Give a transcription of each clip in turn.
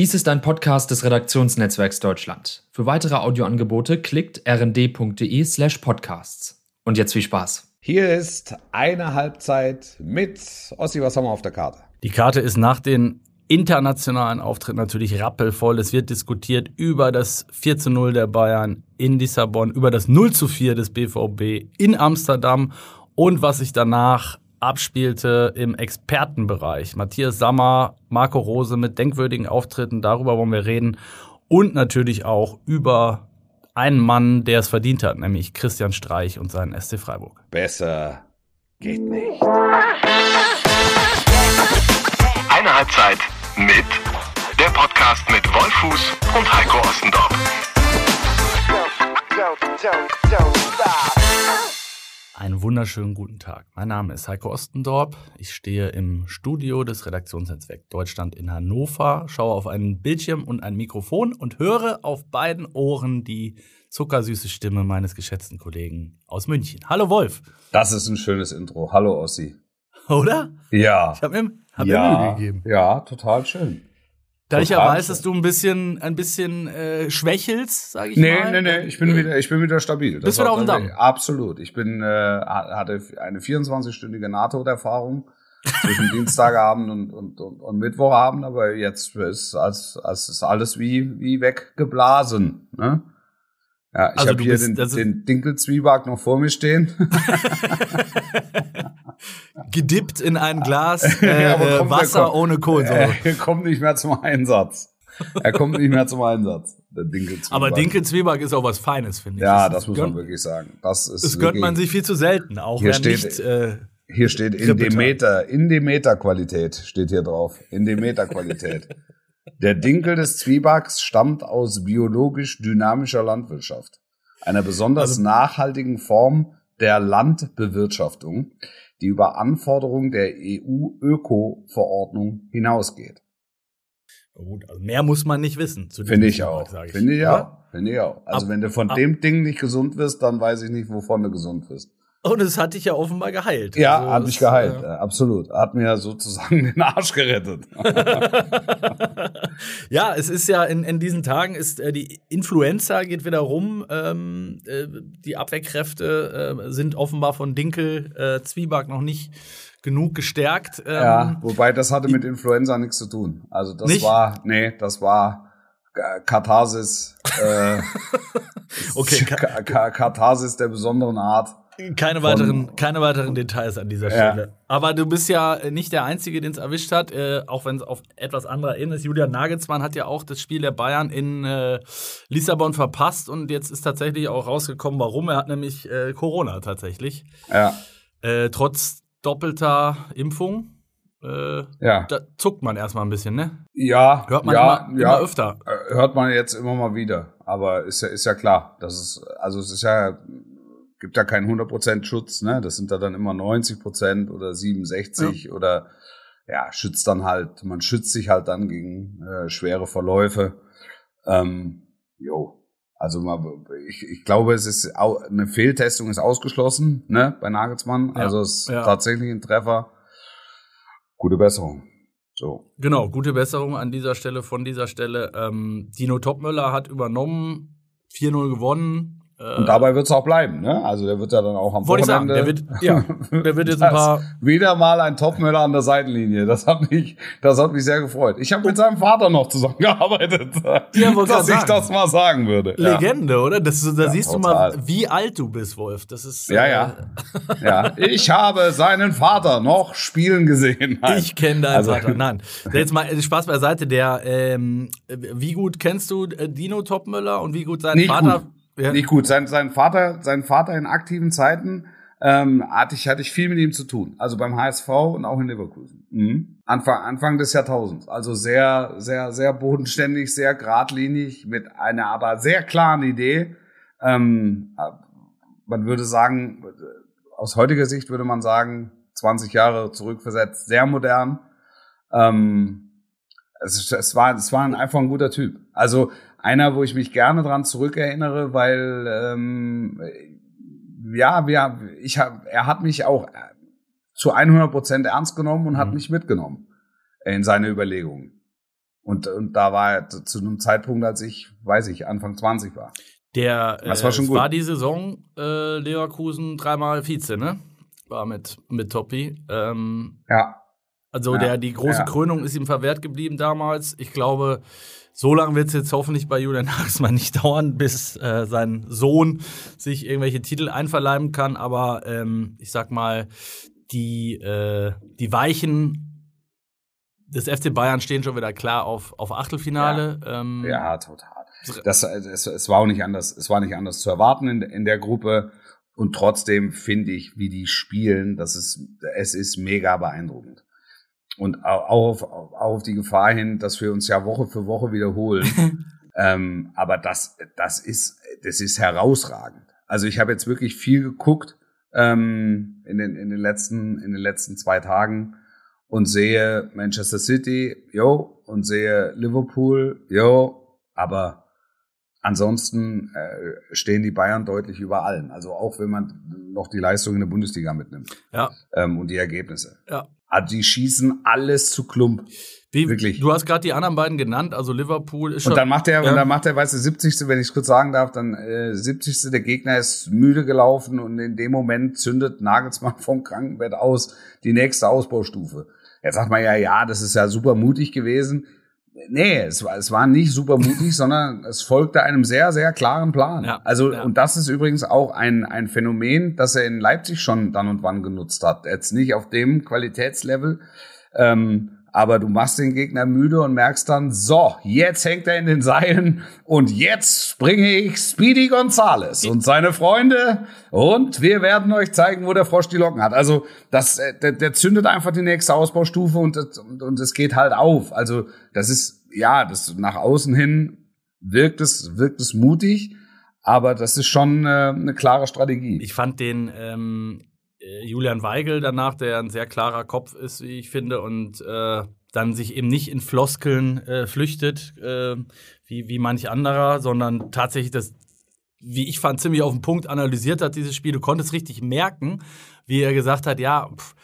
Dies ist ein Podcast des Redaktionsnetzwerks Deutschland. Für weitere Audioangebote klickt rnd.de slash podcasts. Und jetzt viel Spaß. Hier ist eine Halbzeit mit Ossi, was haben wir auf der Karte? Die Karte ist nach den internationalen Auftritten natürlich rappelvoll. Es wird diskutiert über das 4 zu 0 der Bayern in Lissabon, über das 0 zu 4 des BVB in Amsterdam und was sich danach abspielte im Expertenbereich. Matthias Sammer, Marco Rose mit denkwürdigen Auftritten, darüber wollen wir reden. Und natürlich auch über einen Mann, der es verdient hat, nämlich Christian Streich und seinen SC Freiburg. Besser geht nicht. Eine Halbzeit mit der Podcast mit Wolfuß und Heiko Ostendorf. Einen wunderschönen guten Tag. Mein Name ist Heiko Ostendorp. Ich stehe im Studio des Redaktionsnetzwerks Deutschland in Hannover, schaue auf einen Bildschirm und ein Mikrofon und höre auf beiden Ohren die zuckersüße Stimme meines geschätzten Kollegen aus München. Hallo Wolf. Das ist ein schönes Intro. Hallo Ossi. Oder? Ja. Ich habe mir, hab ja, mir Mühe gegeben. Ja, total schön. Da ich ja weiß, dass du ein bisschen, ein bisschen äh, schwächelst, sage ich Nee, mal. nee, nee, ich bin wieder, ich bin wieder stabil. Das Bist wieder auf dem Damm? Absolut. Ich bin, äh, hatte eine 24-stündige NATO-Erfahrung zwischen Dienstagabend und, und, und, und Mittwochabend, aber jetzt ist, als, als ist alles wie, wie weggeblasen. Ne? Ja, ich Also habe hier bist- den, das ist- den Dinkelzwieback noch vor mir stehen. Gedippt in ein Glas äh, Ja, kommt, Wasser kommt- ohne Kohlensäure. Er kommt nicht mehr zum Einsatz. Er kommt nicht mehr zum Einsatz. Der Dinkelzwieback. Aber Dinkelzwieback ist auch was Feines, finde ich. Ja, das muss gönnt, man wirklich sagen. Das ist Das gönnt man sich viel zu selten, auch Hier wer steht- nicht. Äh, Hier steht in Krippetal. Demeter, in Demeter Qualität steht hier drauf. In Demeter Qualität. Der Dinkel des Zwiebacks stammt aus biologisch dynamischer Landwirtschaft. Einer besonders Also- nachhaltigen Form der Landbewirtschaftung, die über Anforderungen der EU-Öko-Verordnung hinausgeht. gut, also mehr muss man nicht wissen. Finde ich auch. ich. Finde ich Oder? auch. Finde ich auch. Also Ab- wenn du von ab- dem Ding nicht gesund wirst, dann weiß ich nicht, wovon du gesund wirst. Und es hat dich ja offenbar geheilt. Ja, Also hat mich geheilt, äh, absolut. Hat mir sozusagen den Arsch gerettet. ja, es ist ja in, in diesen Tagen ist äh, die Influenza geht wieder rum. Ähm, äh, die Abwehrkräfte äh, sind offenbar von Dinkel äh, Zwieback noch nicht genug gestärkt. Ähm, Ja, wobei das hatte mit Influenza nichts zu tun. Also das Nicht? war, nee, das war äh, Katharsis, äh, Okay, Ka Ka Katharsis der besonderen Art. Keine weiteren, keine weiteren Details an dieser Ja. Stelle. Aber du bist ja nicht der Einzige, den es erwischt hat, äh, auch wenn es auf etwas anderer Ebene ist. Julian Nagelsmann hat ja auch das Spiel der Bayern in äh, Lissabon verpasst und jetzt ist tatsächlich auch rausgekommen, warum. Er hat nämlich äh, Corona tatsächlich. Ja, Äh, trotz doppelter Impfung. Äh, ja, da zuckt man erstmal ein bisschen, ne? ja, Hört man ja, immer, ja, immer öfter. äh, hört man jetzt immer mal wieder. Aber ist ja, ist ja klar, das ist, also es ist ja, gibt ja keinen 100% Schutz, ne? Das sind da dann immer 90% oder 67 oder ja, schützt dann halt, man schützt sich halt dann gegen äh, schwere Verläufe. Ähm, jo. Also mal, ich, ich glaube, es ist au, eine Fehltestung ist ausgeschlossen, ne, bei Nagelsmann. Ja, Also es ist ja. tatsächlich ein Treffer. Gute Besserung. So. Genau, gute Besserung an dieser Stelle, von dieser Stelle. Ähm, Dino Topmöller hat übernommen, 4-0 gewonnen. Äh, Und dabei wird es auch bleiben, ne? Also der wird ja dann auch am Wollte ich sagen, Wochenende. der wird, ja, der wird jetzt ein paar. Wieder mal ein Topmüller an der Seitenlinie. Das hat mich, das hat mich sehr gefreut. Ich habe mit seinem Vater noch zusammengearbeitet, Ja, dass ich sagen. das mal sagen würde. Ja. Legende, oder? Das, da Ja, siehst du total. mal, wie alt du bist, Wolf. Das ist. Ja, äh, ja. ja. Ich habe seinen Vater noch spielen gesehen. Nein. Ich kenne deinen Also- Vater. Nein. Jetzt mal äh, Spaß beiseite. Der, ähm, wie gut kennst du äh, Dino Topmöller und wie gut sein Vater? gut. Ja. Nicht gut. Sein, sein Vater, sein Vater in aktiven Zeiten ähm, hatte ich hatte ich viel mit ihm zu tun. Also beim HSV und auch in Leverkusen. Mhm. Anfang Anfang des Jahrtausends. Also sehr sehr sehr bodenständig, sehr geradlinig mit einer aber sehr klaren Idee. Ähm, man würde sagen, aus heutiger Sicht würde man sagen, 20 Jahre zurückversetzt, sehr modern. Ähm, es, es, war, es war einfach ein guter Typ. Also einer, wo ich mich gerne dran zurückerinnere, weil ähm, ja, wir, ich hab, er hat mich auch zu 100 Prozent ernst genommen und hat Mhm. mich mitgenommen in seine Überlegungen. Und, und da war er zu einem Zeitpunkt, als ich, weiß ich, Anfang 20 war. Der, Das war schon äh, gut. war die Saison äh, Leverkusen dreimal Vize, ne? War mit, mit Toppi. Ähm, Ja. also Ja, der, die große ja. Krönung ist ihm verwehrt geblieben damals. Ich glaube, so lange wird es jetzt hoffentlich bei Julian Nagelsmann nicht dauern, bis äh, sein Sohn sich irgendwelche Titel einverleiben kann. Aber ähm, ich sag mal, die, äh, die Weichen des FC Bayern stehen schon wieder klar auf, auf Achtelfinale. Ähm, Ja, total. Das, es, es war auch nicht anders, es war nicht anders zu erwarten in, in der Gruppe. Und trotzdem finde ich, wie die spielen, das ist, es ist mega beeindruckend. Und au- auch auf, auch auf die Gefahr hin, dass wir uns ja Woche für Woche wiederholen. ähm, aber das, das ist, das ist herausragend. Also ich habe jetzt wirklich viel geguckt ähm, in, den, in, den letzten, in den letzten zwei Tagen und sehe Manchester City, jo, und sehe Liverpool, jo, aber ansonsten äh, stehen die Bayern deutlich über allen. Also auch wenn man noch die Leistung in der Bundesliga mitnimmt ja, ähm, und die Ergebnisse. ja. Also die schießen alles zu Klump. Wie, Wirklich. Du hast gerade die anderen beiden genannt, also Liverpool ist schon. Und dann macht er, ja. und dann macht er, weißt du, 70. wenn ich es kurz sagen darf, dann äh, 70. der Gegner ist müde gelaufen und in dem Moment zündet Nagelsmann vom Krankenbett aus die nächste Ausbaustufe. Jetzt sagt man ja, ja, das ist ja super mutig gewesen. Nee, es war, es war nicht super mutig, sondern es folgte einem sehr, sehr klaren Plan. Ja, also, ja. und das ist übrigens auch ein, ein Phänomen, das er in Leipzig schon dann und wann genutzt hat. Jetzt nicht auf dem Qualitätslevel, ähm, aber du machst den Gegner müde und merkst dann, so, jetzt hängt er in den Seilen und jetzt bringe ich Speedy Gonzales und seine Freunde und wir werden euch zeigen, wo der Frosch die Locken hat. Also das, äh, der, der zündet einfach die nächste Ausbaustufe und und und es geht halt auf. Also das ist ja, das nach außen hin wirkt es wirkt es mutig, aber das ist schon äh, eine klare Strategie. Ich fand den ähm, äh, Julian Weigel danach, der ein sehr klarer Kopf ist, wie ich finde, und äh, dann sich eben nicht in Floskeln äh, flüchtet, äh, wie, wie manch anderer, sondern tatsächlich das, wie ich fand, ziemlich auf den Punkt analysiert hat, dieses Spiel. Du konntest richtig merken, wie er gesagt hat, ja, pff,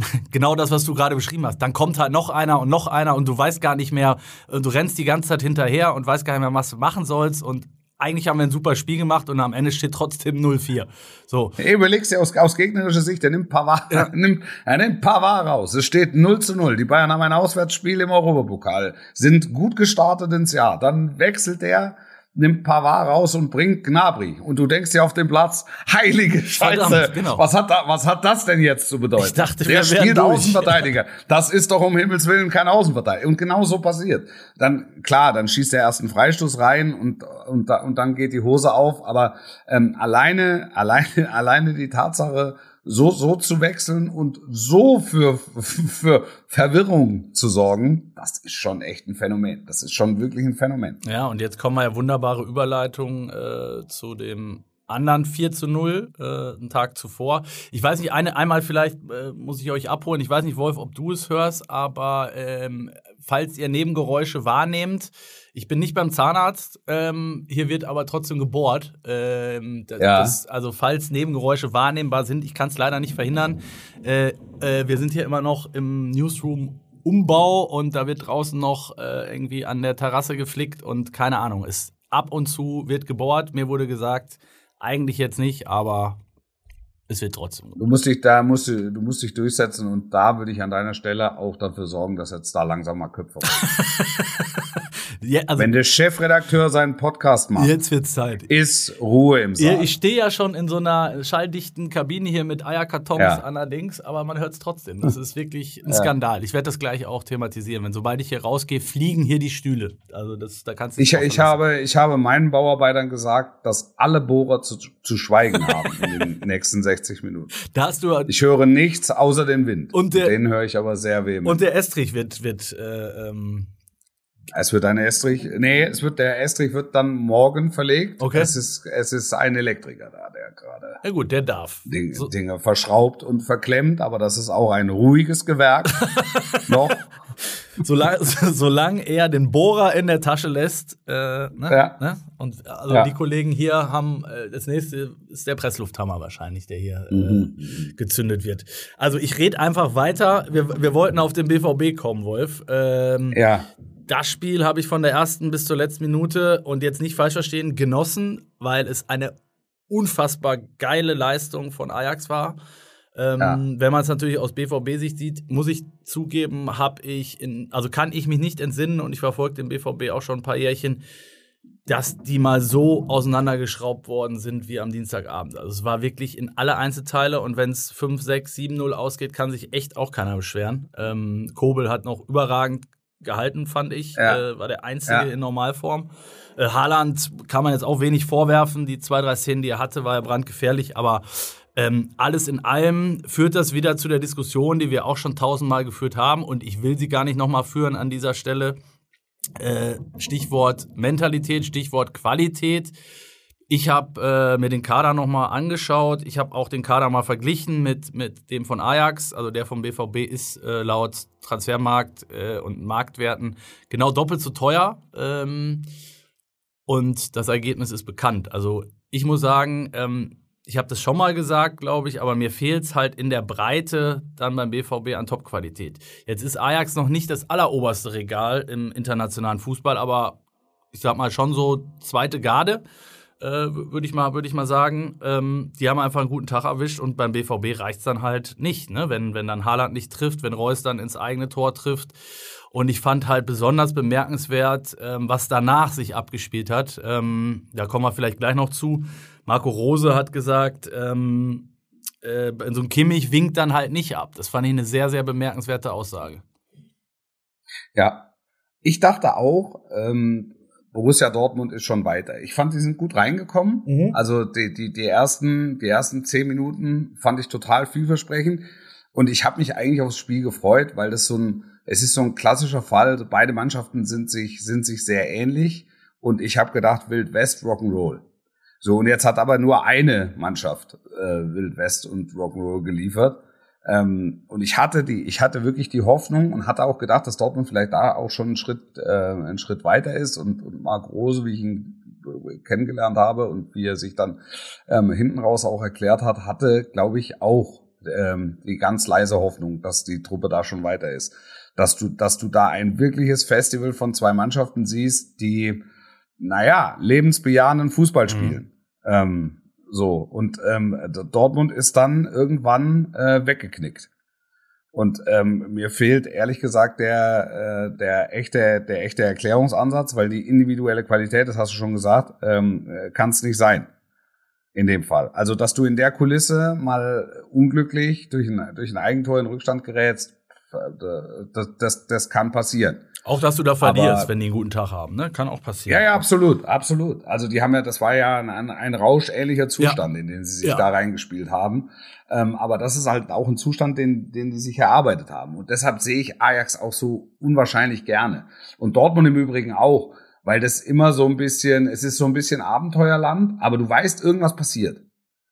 genau das, was du gerade beschrieben hast. Dann kommt halt noch einer und noch einer und du weißt gar nicht mehr, äh, du rennst die ganze Zeit hinterher und weißt gar nicht mehr, was du machen sollst und eigentlich haben wir ein super Spiel gemacht und am Ende steht trotzdem 0-4. So. Hey, überlegst dir aus, aus gegnerischer Sicht, er nimmt Pavard, er nimmt, er nimmt Pavard raus. Es steht 0 zu 0. Die Bayern haben ein Auswärtsspiel im Europapokal, sind gut gestartet ins Jahr. Dann wechselt er, nimmt Pavard raus und bringt Gnabry. Und du denkst dir auf dem Platz, heilige Scheiße, Verdammt, genau. was, hat da, was hat das denn jetzt zu bedeuten? Ich dachte, Der spielt. Außenverteidiger. Das ist doch um Himmels Willen kein Außenverteidiger. Und genau so passiert. Dann, klar, dann schießt er erst einen Freistoß rein und, und, und dann geht die Hose auf. Aber ähm, alleine, alleine, alleine die Tatsache, so, so zu wechseln und so für, für Verwirrung zu sorgen, das ist schon echt ein Phänomen. Das ist schon wirklich ein Phänomen. Ja, und jetzt kommen wir ja wunderbare Überleitung äh, zu dem anderen 4 zu 0, äh, einen Tag zuvor. Ich weiß nicht, eine, einmal vielleicht äh, muss ich euch abholen. Ich weiß nicht, Wolf, ob du es hörst, aber ähm, falls ihr Nebengeräusche wahrnehmt, ich bin nicht beim Zahnarzt, ähm, hier wird aber trotzdem gebohrt. Ähm, das, Ja. das, also falls Nebengeräusche wahrnehmbar sind, ich kann es leider nicht verhindern. Äh, äh, wir sind hier immer noch im Newsroom Umbau und da wird draußen noch äh, irgendwie an der Terrasse geflickt und keine Ahnung, ist ab und zu wird gebohrt. Mir wurde gesagt, eigentlich jetzt nicht, aber es wird trotzdem. Du musst dich da, musst du, du musst dich durchsetzen und da würde ich an deiner Stelle auch dafür sorgen, dass jetzt da langsam mal Köpfe Ja, also Wenn der Chefredakteur seinen Podcast macht, jetzt wird's Zeit. ist Ruhe im Saal. Ich stehe ja schon in so einer schalldichten Kabine hier mit Eierkartons Ja. allerdings, aber man hört es trotzdem. Das ist wirklich ein Skandal. Ich werde das gleich auch thematisieren. Wenn sobald ich hier rausgehe, fliegen hier die Stühle. Also das, da kannst du Ich, ich, habe, ich habe meinen Bauarbeitern gesagt, dass alle Bohrer zu, zu schweigen haben in den nächsten 60 Minuten. Da hast du Ich höre nichts außer den Wind. Und der- den höre ich aber sehr vehement. und der Estrich wird wird äh, ähm, es wird ein Estrich, nee, es wird, der Estrich wird dann morgen verlegt. Okay. Es ist, es ist ein Elektriker da, der gerade ja gut, der darf. Dinge, So- Dinge verschraubt und verklemmt, aber das ist auch ein ruhiges Gewerk. noch. Solange solang er den Bohrer in der Tasche lässt, äh, ne? Ja. Ne? Und also Ja. die Kollegen hier haben, äh, das nächste ist der Presslufthammer wahrscheinlich, der hier Mhm. äh, gezündet wird. Also ich rede einfach weiter. Wir, wir wollten auf den BVB kommen, Wolf. Ähm, Ja. das Spiel habe ich von der ersten bis zur letzten Minute und jetzt nicht falsch verstehen, genossen, weil es eine unfassbar geile Leistung von Ajax war. Ähm, ja. Wenn man es natürlich aus BVB-Sicht sieht, muss ich zugeben, habe ich in, also kann ich mich nicht entsinnen und ich verfolge den BVB auch schon ein paar Jährchen, dass die mal so auseinandergeschraubt worden sind wie am Dienstagabend. Also es war wirklich in alle Einzelteile und wenn es 5, 6, 7, 0 ausgeht, kann sich echt auch keiner beschweren. Ähm, Kobel hat noch überragend gehalten, fand ich. Ja. Äh, war der einzige ja. in Normalform. Äh, Haaland kann man jetzt auch wenig vorwerfen. Die zwei, drei Szenen, die er hatte, war ja brandgefährlich, aber ähm, alles in allem führt das wieder zu der Diskussion, die wir auch schon tausendmal geführt haben und ich will sie gar nicht nochmal führen an dieser Stelle. Äh, Stichwort Mentalität, Stichwort Qualität. Ich habe äh, mir den Kader nochmal angeschaut. Ich habe auch den Kader mal verglichen mit, mit dem von Ajax. Also der vom BVB ist äh, laut Transfermarkt äh, und Marktwerten genau doppelt so teuer. Ähm, und das Ergebnis ist bekannt. Also ich muss sagen, ähm, ich habe das schon mal gesagt, glaube ich, aber mir fehlt es halt in der Breite dann beim BVB an Topqualität. Jetzt ist Ajax noch nicht das alleroberste Regal im internationalen Fußball, aber ich sag mal schon so zweite Garde, äh, würde ich mal, würde ich mal sagen. Ähm, die haben einfach einen guten Tag erwischt und beim BVB reicht's dann halt nicht, ne? Wenn wenn dann Haaland nicht trifft, wenn Reus dann ins eigene Tor trifft. Und ich fand halt besonders bemerkenswert, ähm, was danach sich abgespielt hat. Ähm, da kommen wir vielleicht gleich noch zu. Marco Rose hat gesagt, ähm, äh, so ein Kimmich winkt dann halt nicht ab. Das fand ich eine sehr, sehr bemerkenswerte Aussage. Ja, ich dachte auch, ähm, Borussia Dortmund ist schon weiter. Ich fand, die sind gut reingekommen. Mhm. Also die, die, die, ersten, die ersten zehn Minuten fand ich total vielversprechend. Und ich habe mich eigentlich aufs Spiel gefreut, weil das so ein, es ist so ein klassischer Fall. Beide Mannschaften sind sich, sind sich sehr ähnlich. Und ich habe gedacht, Wild West Rock'n'Roll. So, und jetzt hat aber nur eine Mannschaft äh, Wild West und Rock'n'Roll geliefert. Ähm, und ich hatte die, ich hatte wirklich die Hoffnung und hatte auch gedacht, dass Dortmund vielleicht da auch schon einen Schritt, äh, einen Schritt weiter ist und, und Marc Rose, wie ich ihn kennengelernt habe und wie er sich dann ähm, hinten raus auch erklärt hat, hatte, glaube ich, auch ähm, die ganz leise Hoffnung, dass die Truppe da schon weiter ist. Dass du, dass du da ein wirkliches Festival von zwei Mannschaften siehst, die naja, lebensbejahenden Fußball spielen. Mhm. Ähm, so, und ähm, Dortmund ist dann irgendwann äh, weggeknickt. Und ähm, mir fehlt ehrlich gesagt der, äh, der, echte, der echte Erklärungsansatz, weil die individuelle Qualität, das hast du schon gesagt, ähm, äh, kann es nicht sein. In dem Fall. Also, dass du in der Kulisse mal unglücklich durch ein, durch ein Eigentor in Rückstand gerätst, das, das, das kann passieren. Auch, dass du da verlierst, Aber, wenn die einen guten Tag haben, ne? Kann auch passieren. Ja, ja, absolut, absolut. Also die haben ja, das war ja ein, ein rauschähnlicher Zustand, ja. in den sie sich ja. da reingespielt haben. Ähm, aber das ist halt auch ein Zustand, den, den die sich erarbeitet haben. Und deshalb sehe ich Ajax auch so unwahrscheinlich gerne. Und Dortmund im Übrigen auch, weil das immer so ein bisschen, es ist so ein bisschen Abenteuerland, aber du weißt, irgendwas passiert.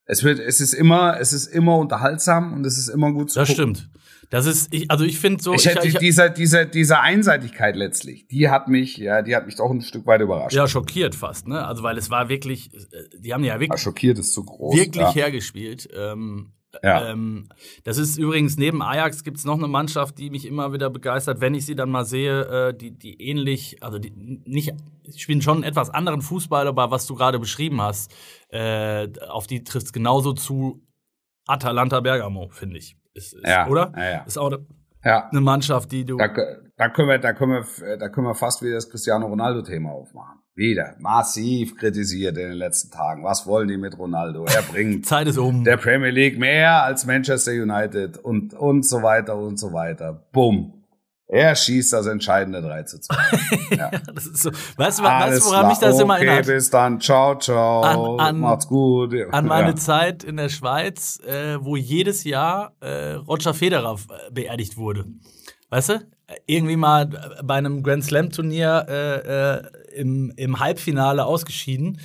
Es wird, es ist immer, es ist immer unterhaltsam und es ist immer gut zu Das gucken. stimmt. Das ist, ich, also ich finde so. Ich hätte ich, diese, diese, diese Einseitigkeit letztlich, die hat mich, ja, die hat mich doch ein Stück weit überrascht. Ja, schockiert fast, ne? Also weil es war wirklich, äh, die haben ja wirklich. Ja, schockiert ist zu groß. Wirklich ja. hergespielt. Ähm, ja. Ähm, das ist übrigens neben Ajax gibt's noch eine Mannschaft, die mich immer wieder begeistert, wenn ich sie dann mal sehe, äh, die, die ähnlich, also die nicht spielen schon einen etwas anderen Fußball, aber was du gerade beschrieben hast, äh, auf die trifft's genauso zu. Atalanta Bergamo, finde ich. Ist, ist, ja, oder? Ja, ja. Ist auch eine, ja. Mannschaft, die du. Da, da, können wir, da können wir, da können wir fast wieder das Cristiano Ronaldo-Thema aufmachen. Wieder massiv kritisiert in den letzten Tagen. Was wollen die mit Ronaldo? Er bringt Zeit ist um. der Premier League mehr als Manchester United und und so weiter und so weiter. Bumm. Er schießt das entscheidende 3 zu 2. Ja. das ist so. Weißt du, weißt, woran mich das okay, immer erinnert? bis dann. Ciao, ciao. An, an, Macht's gut. An meine ja. Zeit in der Schweiz, äh, wo jedes Jahr äh, Roger Federer äh, beerdigt wurde. Weißt du? Irgendwie mal bei einem Grand Slam Turnier äh, äh, im, im Halbfinale ausgeschieden.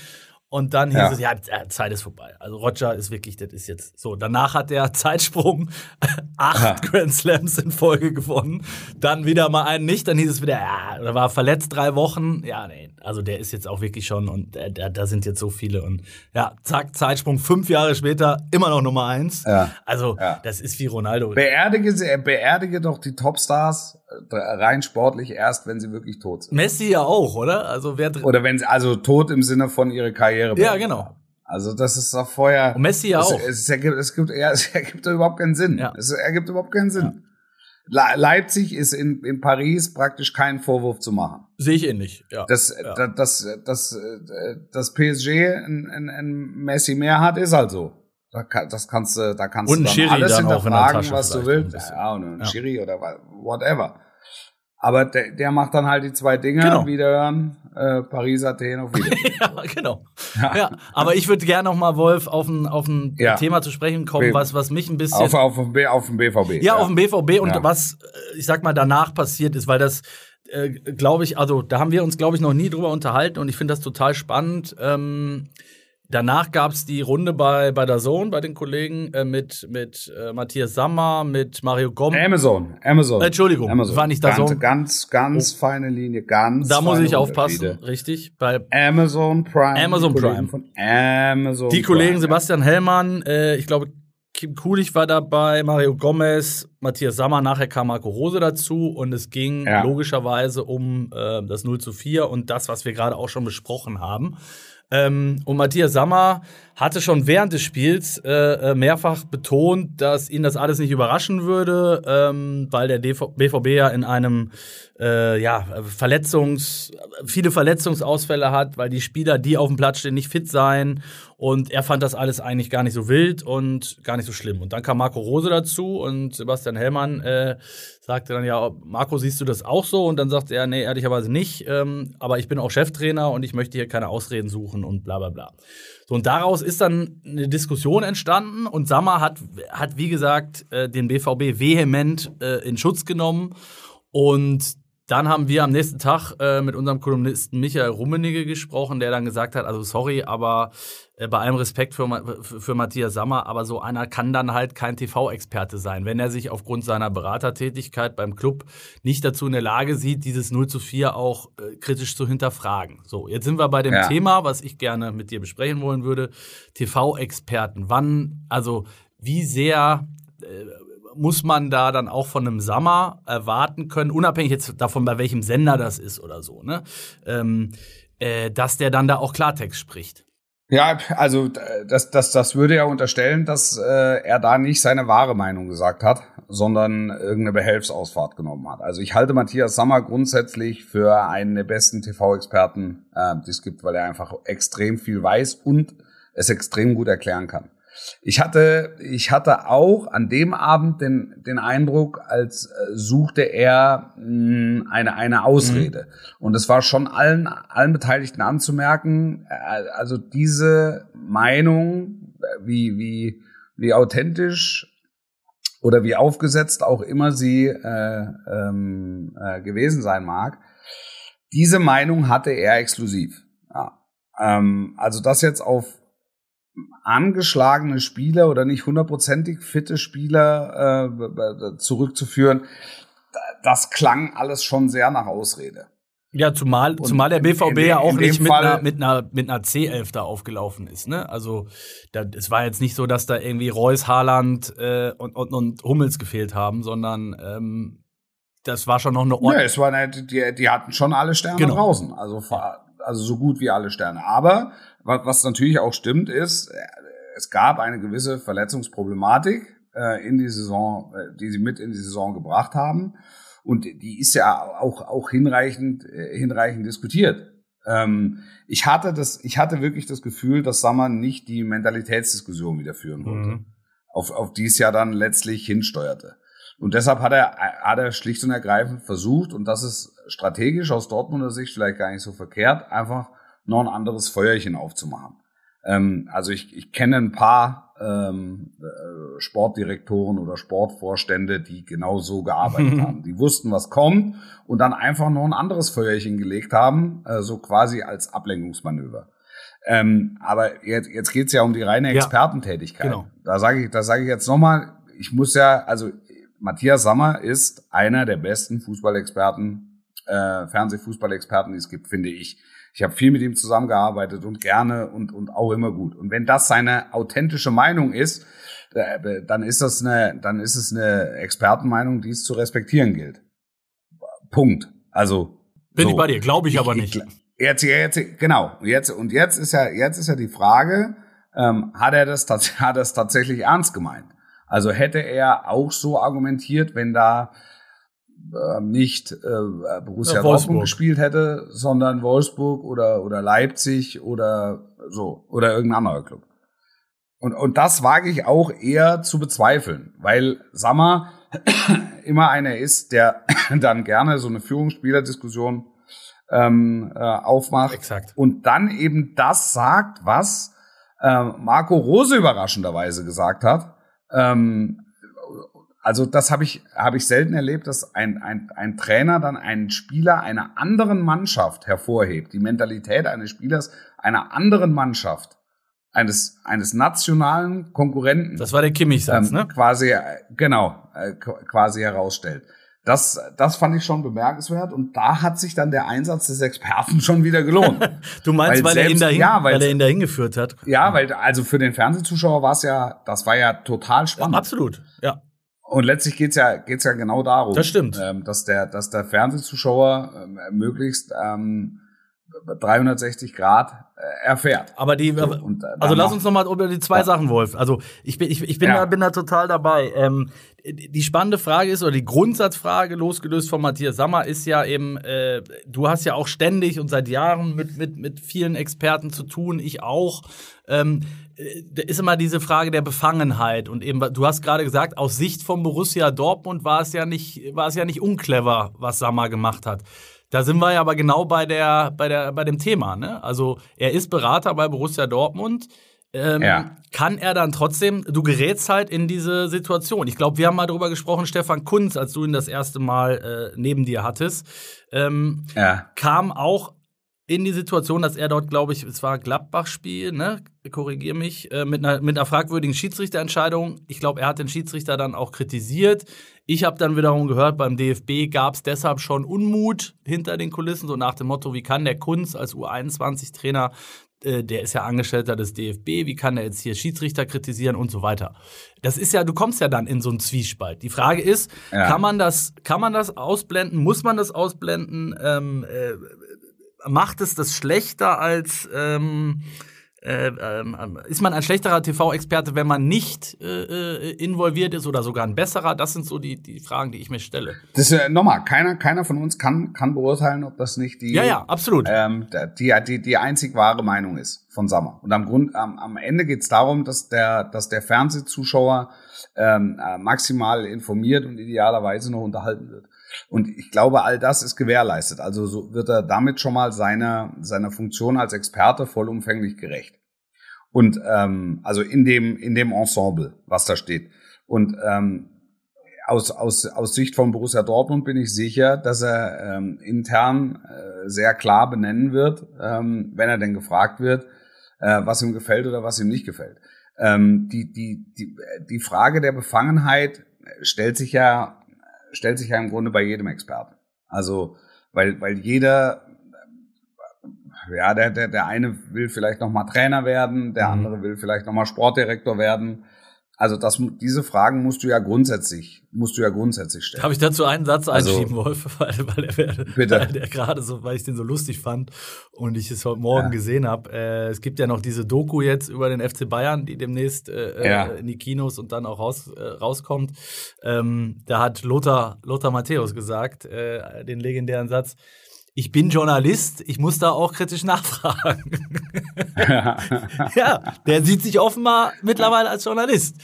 Und dann hieß ja. es, ja, Zeit ist vorbei. Also Roger ist wirklich, das ist jetzt so. Danach hat der Zeitsprung acht Aha. Grand Slams in Folge gewonnen. Dann wieder mal einen nicht. Dann hieß es wieder, ja, er war verletzt drei Wochen. Ja, nee, also der ist jetzt auch wirklich schon und äh, da, da sind jetzt so viele. Und ja, zack, Zeitsprung fünf Jahre später, immer noch Nummer eins. Ja. Also ja. das ist wie Ronaldo. Beerdige, beerdige doch die Topstars rein sportlich erst, wenn sie wirklich tot sind. Messi ja auch, oder? Also wer oder wenn sie also tot im Sinne von ihrer Karriere. Ja, genau. Also das ist doch vorher. Und Messi ja es, auch. Es, es, ergibt, es, gibt, ja, es ergibt überhaupt keinen Sinn. Ja. Es ergibt überhaupt keinen Sinn. Ja. Leipzig ist in, in Paris praktisch kein Vorwurf zu machen. Sehe ich ähnlich, ja. Dass, ja. das, das, das, das PSG ein, ein, ein Messi mehr hat, ist halt so. Das kannst du, da kannst und du dann alles dann hinterfragen, was du willst. Ja, und ein ja. Schiri oder whatever. Aber der, der macht dann halt die zwei Dinge, genau. wiederhören, äh, Paris, Athen auf Wiedersehen. ja, genau. Ja. ja. aber ich würde gerne noch mal, Wolf, auf ein, auf ein ja. Thema zu sprechen kommen, B was, was mich ein bisschen... Auf, auf, auf, auf den BVB. Ja, ja, auf den BVB und was, äh, ich sag mal, danach passiert ist, weil das, äh, glaube ich, also da haben wir uns, glaube ich, noch nie drüber unterhalten und ich finde das total spannend. Ähm, Danach gab es die Runde bei, bei der Zone, bei den Kollegen, äh, mit, mit äh, Matthias Sammer, mit Mario Gomez. Amazon, Amazon. Äh, Entschuldigung, Amazon. war nicht da Ganz, ganz, ganz oh. feine Linie, ganz Da muss ich aufpassen, richtig. Bei Amazon Prime. Amazon Prime. Von Amazon die Kollegen Sebastian Hellmann, äh, ich glaube, Kim Kulich war dabei, Mario Gomez, Matthias Sammer, nachher kam Marco Rose dazu und es ging ja. logischerweise um äh, das 0 zu 4 und das, was wir gerade auch schon besprochen haben. Ähm, und Matthias Sammer hatte schon während des Spiels äh, äh mehrfach betont, dass ihn das alles nicht überraschen würde, ähm, weil der DV BVB ja in einem äh, ja, Verletzungs, viele Verletzungsausfälle hat, weil die Spieler, die auf dem Platz stehen, nicht fit seien. Und er fand das alles eigentlich gar nicht so wild und gar nicht so schlimm. Und dann kam Marco Rose dazu und Sebastian Hellmann äh, sagte dann ja, Marco, siehst du das auch so? Und dann sagte er, nee, ehrlicherweise nicht. Ähm, aber ich bin auch Cheftrainer und ich möchte hier keine Ausreden suchen und bla bla bla. Und daraus ist dann eine Diskussion entstanden und Sammer hat, hat wie gesagt, äh, den BVB vehement äh, in Schutz genommen. Und dann haben wir am nächsten Tag äh, mit unserem Kolumnisten Michael Rummenigge gesprochen, der dann gesagt hat, also sorry, aber äh, bei allem Respekt für, für, für, Matthias Sammer, aber so einer kann dann halt kein TV-Experte sein, wenn er sich aufgrund seiner Beratertätigkeit beim Club nicht dazu in der Lage sieht, dieses 0 zu 4 auch äh, kritisch zu hinterfragen. So, jetzt sind wir bei dem ja. Thema, was ich gerne mit dir besprechen wollen würde. TV-Experten. Wann, also wie sehr äh, muss man da dann auch von einem Sammer erwarten können, unabhängig jetzt davon, bei welchem Sender das ist oder so, ne? Ähm, äh, dass der dann da auch Klartext spricht. Ja, also das, das, das würde ja unterstellen, dass äh, er da nicht seine wahre Meinung gesagt hat, sondern irgendeine Behelfsausfahrt genommen hat. Also ich halte Matthias Sammer grundsätzlich für einen der besten TV-Experten, äh, die es gibt, weil er einfach extrem viel weiß und es extrem gut erklären kann. Ich hatte, ich hatte auch an dem Abend den, den Eindruck, als äh, suchte er mh, hm, eine, eine Ausrede. Mhm. Und es war schon allen, allen Beteiligten anzumerken, äh, also diese Meinung, äh, wie, wie, wie authentisch oder wie aufgesetzt auch immer sie äh, ähm, äh, gewesen sein mag, diese Meinung hatte er exklusiv. Ja. Ähm, also das jetzt auf angeschlagene Spieler oder nicht hundertprozentig fitte Spieler äh, zurückzuführen, das klang alles schon sehr nach Ausrede. Ja, zumal, zumal der BVB ja auch nicht mit einer, mit einer, mit einer C11 da aufgelaufen ist. Ne? Also da, es war jetzt nicht so, dass da irgendwie Reus, Haaland äh, und, und, und Hummels gefehlt haben, sondern ähm, das war schon noch eine Ordnung. Ja, es war eine, die, die hatten schon alle Sterne genau. draußen. Also, also so gut wie alle Sterne. Aber was natürlich auch stimmt, ist, äh, es gab eine gewisse Verletzungsproblematik äh, in die Saison, äh, die sie mit in die Saison gebracht haben. Und die ist ja auch, auch hinreichend, äh, hinreichend diskutiert. Ähm, ich hatte das, ich hatte wirklich das Gefühl, dass Sammer nicht die Mentalitätsdiskussion wieder führen wollte, mhm. auf, auf die es ja dann letztlich hinsteuerte. Und deshalb hat er, hat er schlicht und ergreifend versucht, und das ist strategisch aus Dortmunder Sicht vielleicht gar nicht so verkehrt, einfach noch ein anderes Feuerchen aufzumachen. Ähm, also ich, ich kenne ein paar ähm, äh, Sportdirektoren oder Sportvorstände, die genau so gearbeitet haben. Die wussten, was kommt und dann einfach noch ein anderes Feuerchen gelegt haben, äh, so quasi als Ablenkungsmanöver. Ähm, aber jetzt, jetzt geht's ja um die reine Expertentätigkeit. Ja, genau. Da sage ich, da sage ich jetzt nochmal, ich muss ja, also Matthias Sammer ist einer der besten Fußballexperten, äh, Fernsehfußballexperten, die es gibt, finde ich. Ich habe viel mit ihm zusammengearbeitet und gerne und, und auch immer gut. Und wenn das seine authentische Meinung ist, äh, dann ist das eine, dann ist es eine Expertenmeinung, die es zu respektieren gilt. Punkt. Also bin so. ich bei dir, glaube ich, ich aber nicht. Jetzt, jetzt, genau. Jetzt und jetzt ist ja jetzt ist ja die Frage, ähm, hat er das hat das tatsächlich ernst gemeint? Also hätte er auch so argumentiert, wenn da äh, nicht äh, Borussia ja, Dortmund gespielt hätte, sondern Wolfsburg oder oder Leipzig oder so oder irgendein anderer Club. Und und das wage ich auch eher zu bezweifeln, weil Sammer immer einer ist, der dann gerne so eine Führungsspielerdiskussion ähm, äh, aufmacht Exakt. und dann eben das sagt, was äh, Marco Rose überraschenderweise gesagt hat. Ähm, also das habe ich habe ich selten erlebt, dass ein, ein, ein Trainer dann einen Spieler einer anderen Mannschaft hervorhebt, die Mentalität eines Spielers einer anderen Mannschaft eines, eines nationalen Konkurrenten. Das war der Kimmich-Satz, ähm, ne? Quasi, äh, genau, äh, quasi herausstellt. Das, das fand ich schon bemerkenswert und da hat sich dann der Einsatz des Experten schon wieder gelohnt. du meinst, weil, weil selbst, er ihn dahin, ja, weil, weil er ihn dahin geführt hat? Ja, weil also für den Fernsehzuschauer war es ja, das war ja total spannend. Ja, absolut, ja. Und letztlich geht's ja geht's ja genau darum, das stimmt. Ähm, dass der dass der Fernsehzuschauer ähm, möglichst ähm, 360 Grad äh, erfährt. Aber die, so, und, äh, also lass uns nochmal über die zwei ja. Sachen, Wolf. Also ich bin, ich, ich bin, ja. da, bin da total dabei. Ähm, die spannende Frage ist, oder die Grundsatzfrage, losgelöst von Matthias Sammer, ist ja eben, äh, du hast ja auch ständig und seit Jahren mit, mit, mit vielen Experten zu tun, ich auch. Ähm, da ist immer diese Frage der Befangenheit und eben du hast gerade gesagt aus Sicht von Borussia Dortmund war es ja nicht war es ja nicht unclever was Sammer gemacht hat da sind wir ja aber genau bei, der, bei, der, bei dem Thema. Ne? Also er ist Berater bei Borussia Dortmund. Ähm, ja. Kann er dann trotzdem, du gerätst halt in diese Situation. Ich glaube, wir haben mal drüber gesprochen, Stefan Kunz, als du ihn das erste Mal äh, neben dir hattest, ähm, ja. kam auch in die Situation, dass er dort, glaube ich, es war Gladbach-Spiel, ne? Korrigier mich, äh, mit, einer, mit einer fragwürdigen Schiedsrichterentscheidung. Ich glaube, er hat den Schiedsrichter dann auch kritisiert. Ich habe dann wiederum gehört, beim DFB gab es deshalb schon Unmut hinter den Kulissen, so nach dem Motto, wie kann der Kunz als U21-Trainer, äh, der ist ja Angestellter des DFB, wie kann er jetzt hier Schiedsrichter kritisieren und so weiter. Das ist ja, du kommst ja dann in so einen Zwiespalt. Die Frage ist, ja. kann man das, kann man das ausblenden? Muss man das ausblenden? Ähm, äh, macht es das schlechter als ähm, äh, ähm, ist man ein schlechterer TV-Experte, wenn man nicht äh, äh, involviert ist oder sogar ein besserer? Das sind so die, die Fragen, die ich mir stelle. Das ist äh, nochmal, keiner, keiner von uns kann, kann beurteilen, ob das nicht die, ja, ja, absolut. Ähm, die, die, die einzig wahre Meinung ist von Sammer. Und am Grund, am, am Ende geht es darum, dass der, dass der Fernsehzuschauer ähm, äh, maximal informiert und idealerweise noch unterhalten wird. Und ich glaube, all das ist gewährleistet. Also so wird er damit schon mal seiner, seiner Funktion als Experte vollumfänglich gerecht. Und ähm, also in dem, in dem Ensemble, was da steht. Und ähm, aus, aus, aus Sicht von Borussia Dortmund bin ich sicher, dass er ähm, intern äh, sehr klar benennen wird, ähm, wenn er denn gefragt wird, äh, was ihm gefällt oder was ihm nicht gefällt. Ähm, die, die, die, die Frage der Befangenheit stellt sich ja stellt sich ja im Grunde bei jedem Experten. Also, weil, weil jeder, ja, der, der, der eine will vielleicht nochmal Trainer werden, der mhm. andere will vielleicht nochmal Sportdirektor werden. Also das, diese Fragen musst du ja grundsätzlich, musst du ja grundsätzlich stellen. Habe ich dazu einen Satz also, einschieben, Wolf, weil, weil, er, bitte. weil der gerade so, weil ich den so lustig fand und ich es heute Morgen ja. gesehen habe. Äh, es gibt ja noch diese Doku jetzt über den FC Bayern, die demnächst äh, ja. in die Kinos und dann auch raus, äh, rauskommt. Ähm, da hat Lothar, Lothar Matthäus gesagt, äh, den legendären Satz, ich bin Journalist, ich muss da auch kritisch nachfragen. ja, der sieht sich offenbar mittlerweile als Journalist.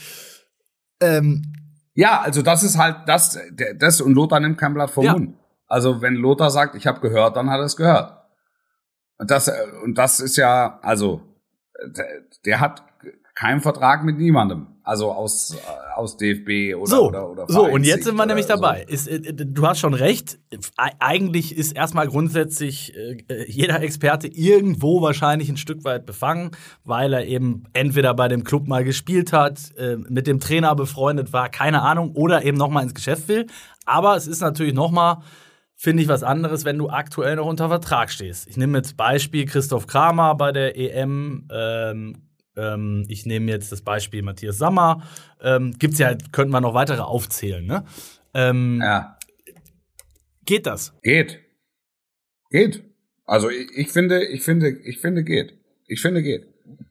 Ähm, ja, also das ist halt das, das und Lothar nimmt kein Blatt vom ja. Mund. Also wenn Lothar sagt, ich habe gehört, dann hat er es gehört. Und das und das ist ja, also der, der hat keinen Vertrag mit niemandem. Also aus, äh, aus DFB oder so, oder, oder So, und jetzt sind wir nämlich dabei. So. Ist, äh, du hast schon recht. Eigentlich ist erstmal grundsätzlich äh, jeder Experte irgendwo wahrscheinlich ein Stück weit befangen, weil er eben entweder bei dem Club mal gespielt hat, äh, mit dem Trainer befreundet war, keine Ahnung, oder eben nochmal ins Geschäft will. Aber es ist natürlich nochmal finde ich was anderes, wenn du aktuell noch unter Vertrag stehst. Ich nehme jetzt Beispiel Christoph Kramer bei der EM, ähm, ähm, ich nehme jetzt das Beispiel Matthias Sammer. Ähm, gibt's ja, könnten wir noch weitere aufzählen, ne? Ähm, ja. Geht das? Geht. Geht. Also ich, ich finde, ich finde, ich finde geht. Ich finde geht.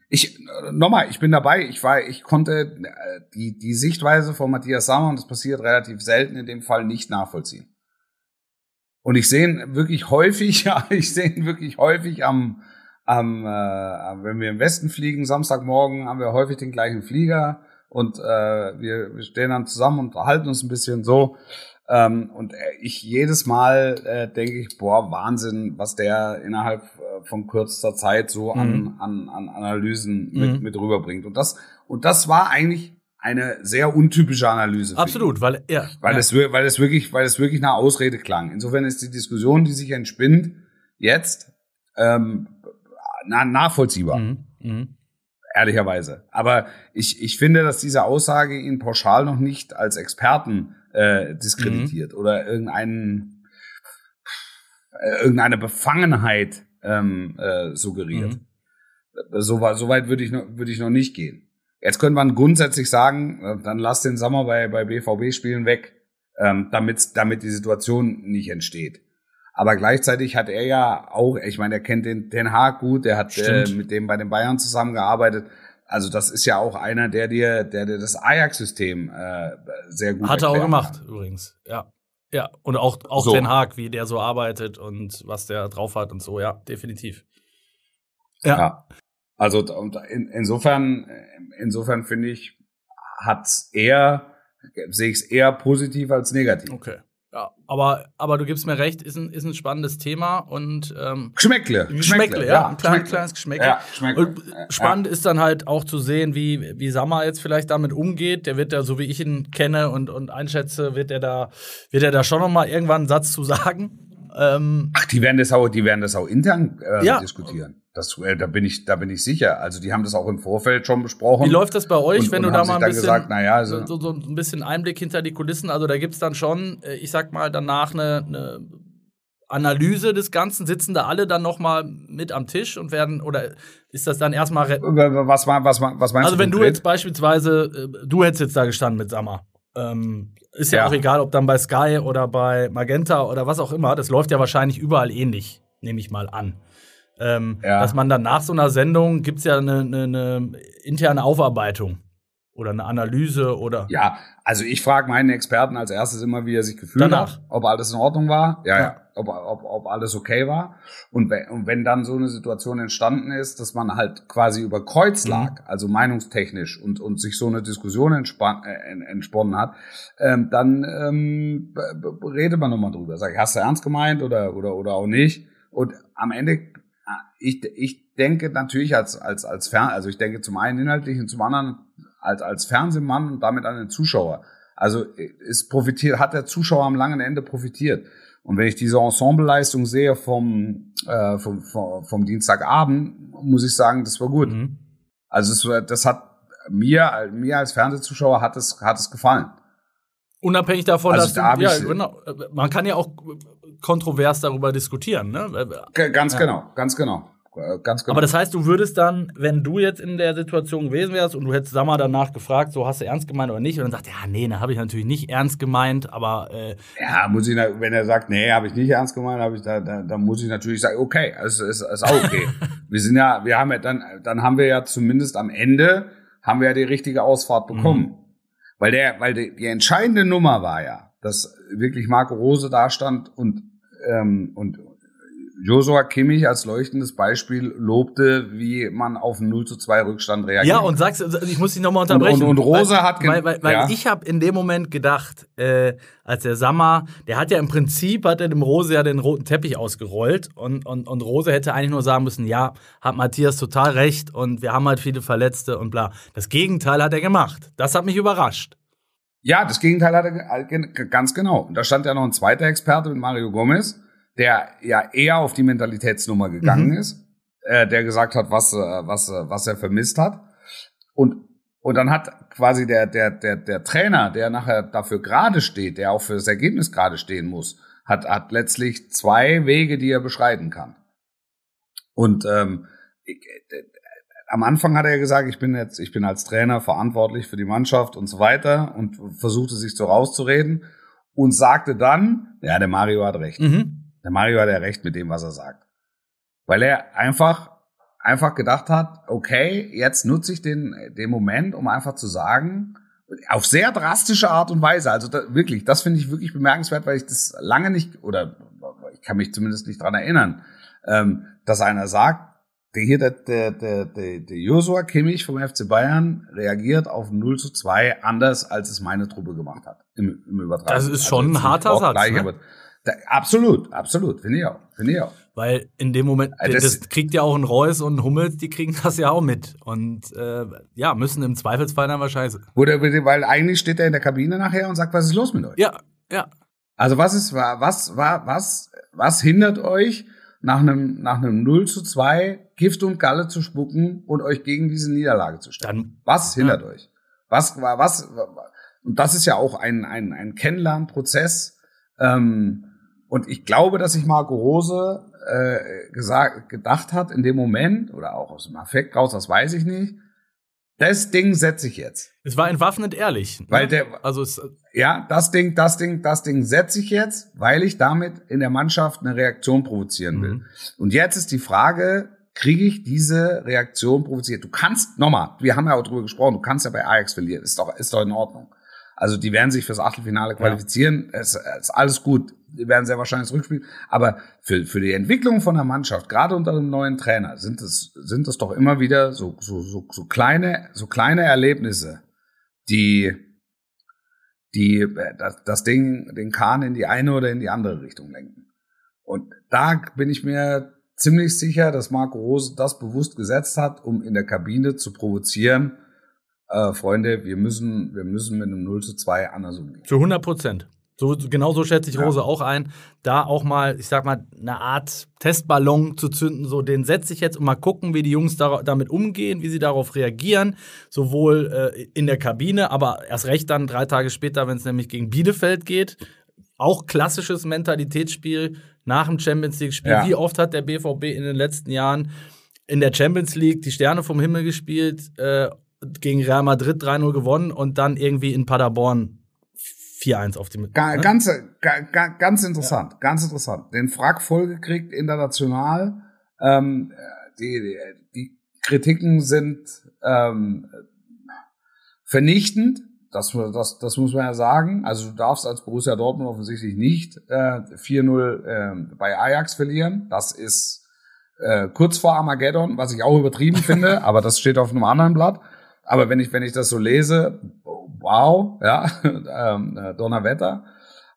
Ich nochmal, ich bin dabei. Ich war, ich konnte äh, die die Sichtweise von Matthias Sammer und das passiert relativ selten in dem Fall nicht nachvollziehen. Und ich sehe ihn wirklich häufig, ja, ich sehe ihn wirklich häufig am am, äh, wenn wir im Westen fliegen, Samstagmorgen haben wir häufig den gleichen Flieger und äh, wir, wir stehen dann zusammen und halten uns ein bisschen so. Ähm, und ich jedes Mal äh, denke ich, boah, Wahnsinn, was der innerhalb äh, von kürzester Zeit so an, mhm. an, an Analysen mit, mhm. mit rüberbringt. Und das, und das war eigentlich eine sehr untypische Analyse. Absolut, weil ja, weil ja. es weil es wirklich weil es wirklich nach Ausrede klang. Insofern ist die Diskussion, die sich entspinnt, jetzt ähm, na, nachvollziehbar. Mhm. Mhm. Ehrlicherweise. Aber ich, ich finde, dass diese Aussage ihn pauschal noch nicht als Experten äh, diskreditiert mhm. oder irgendeinen äh, irgendeine Befangenheit ähm, äh, suggeriert. Mhm. So, so weit würde ich noch würde ich noch nicht gehen. Jetzt könnte man grundsätzlich sagen, äh, dann lass den Sommer bei bei BVB Spielen weg, ähm, damit damit die Situation nicht entsteht. Aber gleichzeitig hat er ja auch, ich meine, er kennt den Den Haag gut, er hat äh, mit dem bei den Bayern zusammengearbeitet. Also das ist ja auch einer, der dir, der dir das Ajax-System äh, sehr gut hat er auch gemacht kann. übrigens. Ja, ja und auch auch so. Den Haag, wie der so arbeitet und was der drauf hat und so. Ja, definitiv. Ja. ja. Also und in, insofern, insofern finde ich, hat's eher sehe ich es eher positiv als negativ. Okay. Ja, aber, aber du gibst mir recht, ist ein, ist ein spannendes Thema und ähm, Geschmäckle. Geschmäckle, Geschmäckle ja, ein klein, kleines Geschmäckle. Ja, Geschmäckle. Und spannend ja. ist dann halt auch zu sehen, wie, wie Sammer jetzt vielleicht damit umgeht. Der wird ja, so wie ich ihn kenne und, und einschätze, wird er da, wird er da schon noch mal irgendwann einen Satz zu sagen. Ähm, Ach, die werden das auch, die werden das auch intern äh, ja. diskutieren. Das, äh, da bin ich, da bin ich sicher. Also die haben das auch im Vorfeld schon besprochen. Wie läuft das bei euch, und, wenn und du da mal ein bisschen, gesagt, naja, also so, so, ein bisschen Einblick hinter die Kulissen? Also da gibt's dann schon, äh, ich sag mal, danach eine, eine Analyse des Ganzen? Sitzen da alle dann noch mal mit am Tisch und werden oder ist das dann erstmal was was was meinst Also wenn du, du jetzt beispielsweise äh, du hättest jetzt da gestanden mit Sammer. Ähm, ist ja, ja, auch egal, ob dann bei Sky oder bei Magenta oder was auch immer. Das läuft ja wahrscheinlich überall ähnlich, nehme ich mal an. Ähm, ja. Dass man dann nach so einer Sendung gibt es ja eine, eine, eine interne Aufarbeitung oder eine Analyse oder. Ja, also ich frage meinen Experten als erstes immer, wie er sich gefühlt Danach. hat, ob alles in Ordnung war, ja, ja. ja. Ob, ob, ob alles okay war. Und wenn, und wenn dann so eine Situation entstanden ist, dass man halt quasi über Kreuz mhm. lag, mhm. also meinungstechnisch und, und sich so eine Diskussion entspann, äh, entsponnen hat, ähm, dann ähm, redet man nochmal drüber. Sag ich, hast du ernst gemeint oder, oder, oder auch nicht? Und am Ende ich, ich denke natürlich als, als, als Fern, also ich denke zum einen inhaltlich und zum anderen als, als Fernsehmann und damit an den Zuschauer. Also ist profitiert, hat der Zuschauer am langen Ende profitiert. Und wenn ich diese Ensembleleistung sehe vom, äh, vom, vom, vom Dienstagabend, muss ich sagen, das war gut. Mhm. Also es, das hat mir, mir als Fernsehzuschauer hat es, hat es gefallen. Unabhängig davon, also dass da du, ja, genau, man kann ja auch kontrovers darüber diskutieren, ne? Ganz ja. genau, ganz genau. Ganz genau. Aber das heißt, du würdest dann, wenn du jetzt in der Situation gewesen wärst und du hättest Sammer danach gefragt, so hast du ernst gemeint oder nicht, und dann sagt, ja, nee, da habe ich natürlich nicht ernst gemeint, aber äh, ja, muss ich, wenn er sagt, nee, habe ich nicht ernst gemeint, habe ich da, da, da muss ich natürlich sagen, okay, es ist, ist auch okay. wir sind ja, wir haben ja dann, dann haben wir ja zumindest am Ende haben wir ja die richtige Ausfahrt bekommen. Mhm. Weil der, weil die, die entscheidende Nummer war ja, dass wirklich Marco Rose da stand und, ähm, und Joshua Kimmich als leuchtendes Beispiel lobte, wie man auf einen 0 zu 2 Rückstand reagiert. Ja, und sagst, ich muss dich nochmal unterbrechen. Und, und, und Rose weil, hat Weil, weil, weil ja. ich habe in dem Moment gedacht, äh, als der Sammer, der hat ja im Prinzip, hat er dem Rose ja den roten Teppich ausgerollt und, und, und Rose hätte eigentlich nur sagen müssen, ja, hat Matthias total recht und wir haben halt viele Verletzte und bla. Das Gegenteil hat er gemacht. Das hat mich überrascht. Ja, das Gegenteil hat er ganz genau. Und da stand ja noch ein zweiter Experte mit Mario Gomez, der ja eher auf die Mentalitätsnummer gegangen mhm. ist, äh, der gesagt hat, was, äh, was, äh, was er vermisst hat. Und, und dann hat quasi der, der, der, der Trainer, der nachher dafür gerade steht, der auch für das Ergebnis gerade stehen muss, hat, hat letztlich zwei Wege, die er beschreiten kann. Und ähm, am Anfang hat er gesagt, ich bin jetzt, ich bin als Trainer verantwortlich für die Mannschaft und so weiter und versuchte sich so rauszureden. und sagte dann, ja, der Mario hat recht. Mhm. Der Mario hat ja recht mit dem, was er sagt. Weil er einfach, einfach gedacht hat, okay, jetzt nutze ich den, den Moment, um einfach zu sagen, auf sehr drastische Art und Weise, also da, wirklich, das finde ich wirklich bemerkenswert, weil ich das lange nicht, oder ich kann mich zumindest nicht dran erinnern, ähm, dass einer sagt, der hier, der, der, der, der, Joshua Kimmich vom FC Bayern reagiert auf 0 zu 2 anders, als es meine Truppe gemacht hat. Im, im Übertragen. Das ist schon Also ein harter Satz, Gleich, ne? aber absolut, absolut, finde ich auch, finde ich auch. Weil in dem Moment, Also das, das- kriegt ja auch ein Reus und ein Hummels, die kriegen das ja auch mit. Und äh, ja, müssen im Zweifelsfall dann wahrscheinlich. Oder, weil eigentlich steht er in der Kabine nachher und sagt, was ist los mit euch? Ja, ja. Also was ist, was, was, was, was hindert euch, nach einem, nach einem 0 zu 2 Gift und Galle zu spucken und euch gegen diese Niederlage zu stellen? Dann Was hindert euch? Was war, was, und das ist ja auch ein, ein, ein Kennenlernprozess. Ähm, und ich glaube, dass sich Marco Rose äh, gesagt, gedacht hat in dem Moment, oder auch aus dem Affekt raus, das weiß ich nicht, das Ding setze ich jetzt. es war entwaffnet ehrlich. ne? Weil der, also es, ja, das Ding, das Ding, das Ding setze ich jetzt, weil ich damit in der Mannschaft eine Reaktion provozieren will. Mhm. Und jetzt ist die Frage, kriege ich diese Reaktion provoziert? Du kannst, nochmal, wir haben ja auch drüber gesprochen, du kannst ja bei Ajax verlieren, ist doch, ist doch in Ordnung. Also die werden sich fürs Achtelfinale qualifizieren, es ist alles gut, die werden sehr wahrscheinlich zurückspielen. Aber für, für die Entwicklung von der Mannschaft, gerade unter einem neuen Trainer, sind es, sind es doch immer wieder so, so, so, so kleine, so kleine Erlebnisse, die, die äh, das, das Ding, den Kahn in die eine oder in die andere Richtung lenken. Und da bin ich mir ziemlich sicher, dass Marco Rose das bewusst gesetzt hat, um in der Kabine zu provozieren. Äh, Freunde, wir müssen, wir müssen mit einem 0 zu 2 anders umgehen. Zu 100 Prozent. So, genau so schätze ich Ja. Rose auch ein. Da auch mal, ich sag mal, eine Art Testballon zu zünden, so den setze ich jetzt und mal gucken, wie die Jungs da, damit umgehen, wie sie darauf reagieren. Sowohl äh, in der Kabine, aber erst recht dann drei Tage später, wenn es nämlich gegen Bielefeld geht. Auch klassisches Mentalitätsspiel nach dem Champions League-Spiel. Ja. Wie oft hat der BVB in den letzten Jahren in der Champions League die Sterne vom Himmel gespielt, äh, gegen Real Madrid 3-0 gewonnen und dann irgendwie in Paderborn 4-1 auf die Ga, ne? ganz, ga, ga, ganz interessant, ganz interessant. Den Frack vollgekriegt international. Ähm, die, die, die Kritiken sind ähm, vernichtend. Das, das, das muss man ja sagen. Also du darfst als Borussia Dortmund offensichtlich nicht äh, 4-0 äh, bei Ajax verlieren. Das ist äh, kurz vor Armageddon, was ich auch übertrieben finde, aber das steht auf einem anderen Blatt. Aber wenn ich, wenn ich das so lese, wow, ja, ähm, äh, Donnerwetter.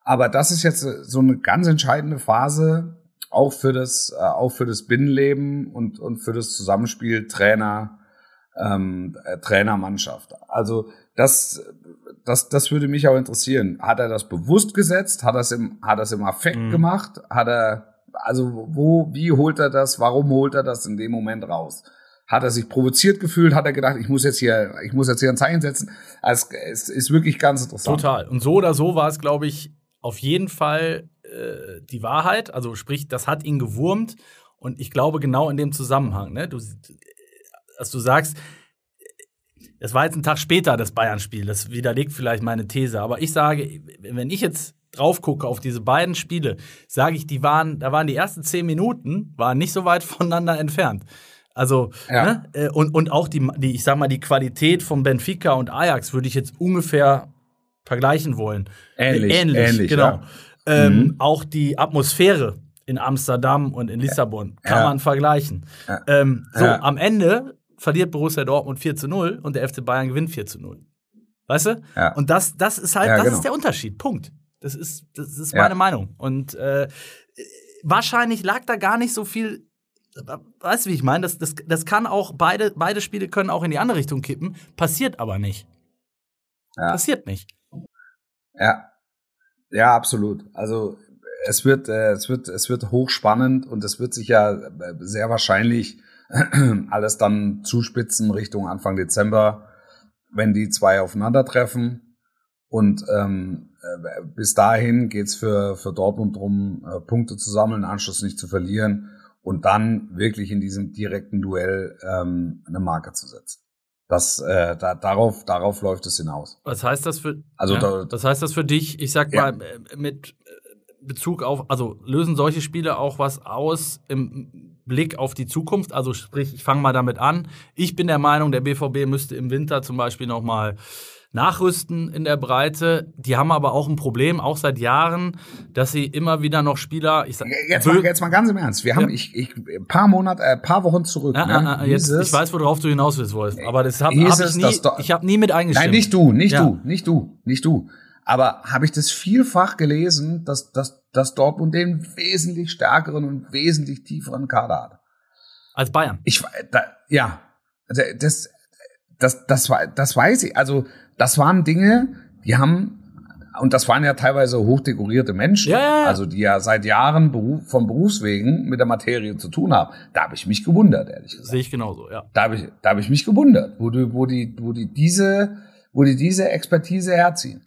Aber das ist jetzt so eine ganz entscheidende Phase, auch für das, äh, auch für das Binnenleben und, und für das Zusammenspiel Trainer, ähm, äh, Trainermannschaft. Also das, das, das würde mich auch interessieren. Hat er das bewusst gesetzt? Hat er es im, hat er es im Affekt Mhm. gemacht? Hat er, also wo, wie holt er das? Warum holt er das in dem Moment raus? Hat er sich provoziert gefühlt? Hat er gedacht, ich muss jetzt hier, ich muss jetzt hier ein Zeichen setzen? Also es ist wirklich ganz interessant. Total. Und so oder so war es, glaube ich, auf jeden Fall äh, die Wahrheit. Also sprich, das hat ihn gewurmt. Und ich glaube genau in dem Zusammenhang, ne? Du, dass du sagst, es war jetzt ein Tag später das Bayern-Spiel. Das widerlegt vielleicht meine These. Aber ich sage, wenn ich jetzt drauf gucke auf diese beiden Spiele, sage ich, die waren, da waren die ersten zehn Minuten, waren nicht so weit voneinander entfernt. Also, Ja. ne? Äh, Und, und auch die, die, ich sag mal, die Qualität von Benfica und Ajax würde ich jetzt ungefähr vergleichen wollen. Ähnlich, Äh, ähnlich, ähnlich, genau. ja. Ähm, Mhm. Auch die Atmosphäre in Amsterdam und in Lissabon kann Ja. man vergleichen. Ähm, so, am Ende verliert Borussia Dortmund 4 zu 0 und der FC Bayern gewinnt 4 zu 0. Weißt du? Ja. Und das, das ist halt, das genau. ist der Unterschied. Punkt. Das ist, das ist meine Meinung. Und äh, wahrscheinlich lag da gar nicht so viel. Weißt du, wie ich meine? Das, das, das kann auch, beide, beide Spiele können auch in die andere Richtung kippen, passiert aber nicht. Ja. Passiert nicht. Ja, ja, absolut. Also es wird, äh, es wird, es wird hochspannend und es wird sich ja äh, sehr wahrscheinlich alles dann zuspitzen Richtung Anfang Dezember, wenn die zwei aufeinandertreffen. Und ähm, äh, bis dahin geht's für, für Dortmund drum, äh, Punkte zu sammeln, Anschluss nicht zu verlieren und dann wirklich in diesem direkten Duell ähm, eine Marke zu setzen. Das, äh, da, darauf, darauf läuft es hinaus. Was heißt das für, Also ja, da- was heißt das für dich? Ich sag Ja. mal, äh, mit äh, Bezug auf, also lösen solche Spiele auch was aus im Blick auf die Zukunft? Also sprich, ich fange mal damit an. Ich bin der Meinung, der BVB müsste im Winter zum Beispiel noch mal nachrüsten in der Breite. Die haben aber auch ein Problem, auch seit Jahren, dass sie immer wieder noch Spieler, ich sag, Jetzt mal, jetzt mal ganz im Ernst. Wir haben, Ja. ich, ich, ein paar Monate, äh, paar Wochen zurück. Ja, ne, ja, jetzt, ich weiß, worauf du hinaus willst, Wolf. Aber das habe hab ich nie, ich habe nie mit eingestimmt. Nein, nicht du, nicht Ja. du, nicht du, nicht du. Aber habe ich das vielfach gelesen, dass, dass, dass Dortmund den wesentlich stärkeren und wesentlich tieferen Kader hat. Als Bayern. Ich, da, ja, Also, das, das, das, das weiß ich. Also, das waren Dinge, die haben, und das waren ja teilweise hochdekorierte Menschen, ja. also die ja seit Jahren Beruf, von Berufswegen mit der Materie zu tun haben. Da habe ich mich gewundert, ehrlich gesagt. Sehe ich genauso, ja. Da habe ich, da habe ich mich gewundert, wo die, wo die, wo die diese, wo die diese Expertise herziehen.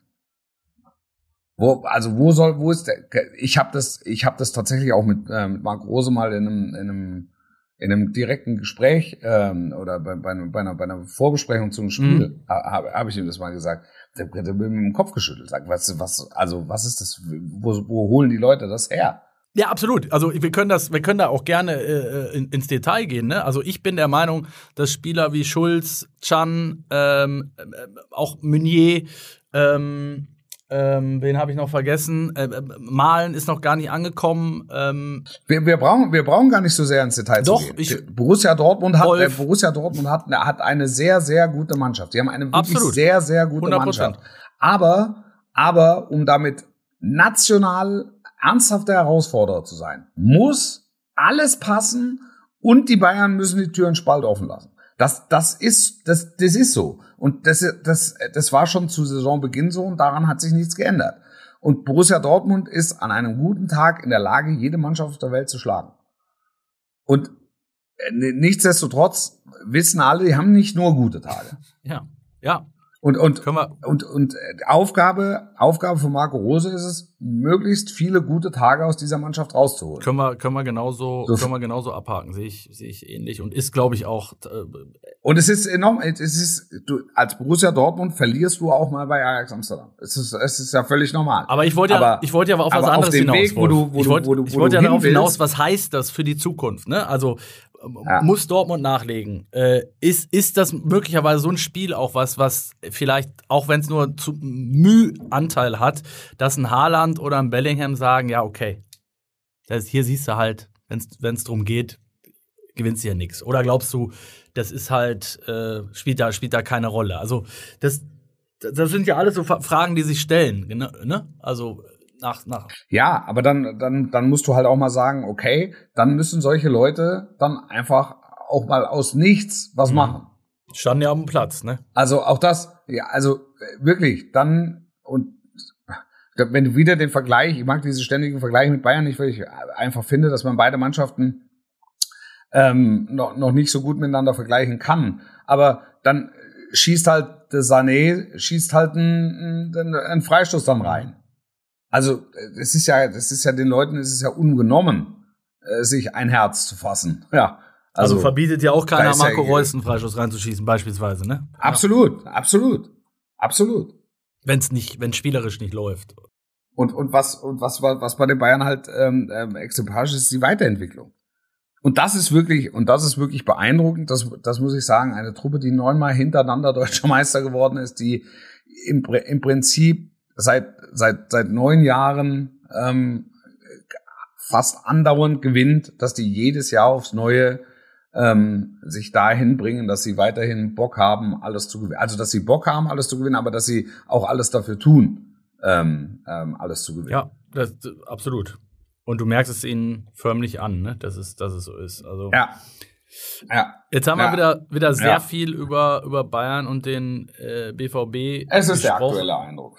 Wo, also wo soll, wo ist der? Ich habe das, ich habe das tatsächlich auch mit, äh, mit Marc Rose mal in einem, in einem, in einem direkten Gespräch ähm, oder bei, bei, einer- bei, einer, bei einer Vorbesprechung zum Spiel Mhm. habe hab ich ihm das mal gesagt. Der, hat mir mit dem Kopf geschüttelt, sagt, was, was, also was ist das? Wo, wo holen die Leute das her? Ja, absolut. Also wir können das, wir können da auch gerne äh, in, ins Detail gehen. Ne? Also ich bin der Meinung, dass Spieler wie Schulz, Chan, ähm, äh, auch Meunier, ähm, ähm, wen habe ich noch vergessen? Äh, äh, Malen ist noch gar nicht angekommen. Ähm, Wir, wir, brauchen, wir brauchen gar nicht so sehr ins Detail Doch, zu gehen. ich- Borussia Dortmund hat, äh, Borussia Dortmund hat, hat eine sehr, sehr gute Mannschaft. Die haben eine wirklich Absolut. sehr, sehr gute 100%. Mannschaft. Aber, aber, um damit national ernsthafter Herausforderer zu sein, muss alles passen und die Bayern müssen die Türen spalt offen lassen. Das, das ist, das, das ist so. Und das, das, das war schon zu Saisonbeginn so und daran hat sich nichts geändert. Und Borussia Dortmund ist an einem guten Tag in der Lage, jede Mannschaft auf der Welt zu schlagen. Und äh, nichtsdestotrotz wissen alle, die haben nicht nur gute Tage. ja, ja, Und, und, wir. und, und äh, Aufgabe, Aufgabe von Marco Rose ist es, möglichst viele gute Tage aus dieser Mannschaft rauszuholen. Können wir, können wir genauso, So. können wir genauso abhaken, sehe ich, sehe ich ähnlich und ist, glaube ich, auch äh, Und es ist enorm, es ist, du, als Borussia Dortmund verlierst du auch mal bei Ajax Amsterdam. Es ist, es ist ja völlig normal. Aber ich wollte ja, Aber- ich wollte ja aber auf was aber auf anderes dem hinaus. Weg, wo du- wo ich du- wollte, wo du- ich wo wollte du ja darauf hin hinaus, was heißt das für die Zukunft? Ne? Also Ja. muss Dortmund nachlegen? Äh, ist ist das möglicherweise so ein Spiel auch was, was vielleicht auch wenn es nur zu Mühe-Anteil hat, dass ein Haaland oder ein Bellingham sagen, ja okay, das, hier siehst du halt, wenn es drum geht, gewinnst du ja nichts. Oder glaubst du, das ist halt, äh, spielt, da, spielt da keine Rolle? Also, das, das sind ja alles so Fra- Fragen, die sich stellen. Ne? Also, nach, nach. Ja, aber dann, dann, dann musst du halt auch mal sagen, okay, dann müssen solche Leute dann einfach auch mal aus nichts was Mhm. machen. Standen ja auf dem Platz, ne? Also auch das, ja, also äh, wirklich, dann und wenn du wieder den Vergleich, ich mag diese ständigen Vergleiche mit Bayern nicht, weil ich einfach finde, dass man beide Mannschaften ähm, noch, noch nicht so gut miteinander vergleichen kann. Aber dann schießt halt der Sané, schießt halt einen, einen, einen Freistoß dann rein. Also es ist ja, das ist ja den Leuten, es ist ja ungenommen, äh, sich ein Herz zu fassen. Ja. Also, verbietet ja auch keiner ist ja- Marco Reus einen Freistoß reinzuschießen, beispielsweise, ne? Absolut, absolut, absolut. Wenn es nicht, wenn spielerisch nicht läuft. Und, und was, und was, was bei den Bayern halt ähm, ähm, exemplarisch ist, ist die Weiterentwicklung. Und das ist wirklich, und das ist wirklich beeindruckend, das, das muss ich sagen, eine Truppe, die neunmal hintereinander deutscher Meister geworden ist, die im, im Prinzip seit, seit, seit neun Jahren ähm, fast andauernd gewinnt, dass die jedes Jahr aufs Neue ähm, sich dahin bringen, dass sie weiterhin Bock haben, alles zu gewinnen. Also dass sie Bock haben, alles zu gewinnen, aber dass sie auch alles dafür tun, ähm, ähm, alles zu gewinnen. Ja, das, absolut. Und du merkst es ihnen förmlich an, ne? Dass es, dass es so ist. Also. Ja. Ja. Jetzt haben Ja. wir wieder, wieder sehr Ja. viel über, über Bayern und den äh, BVB. Es ist der gesprochen. aktuelle Eindruck.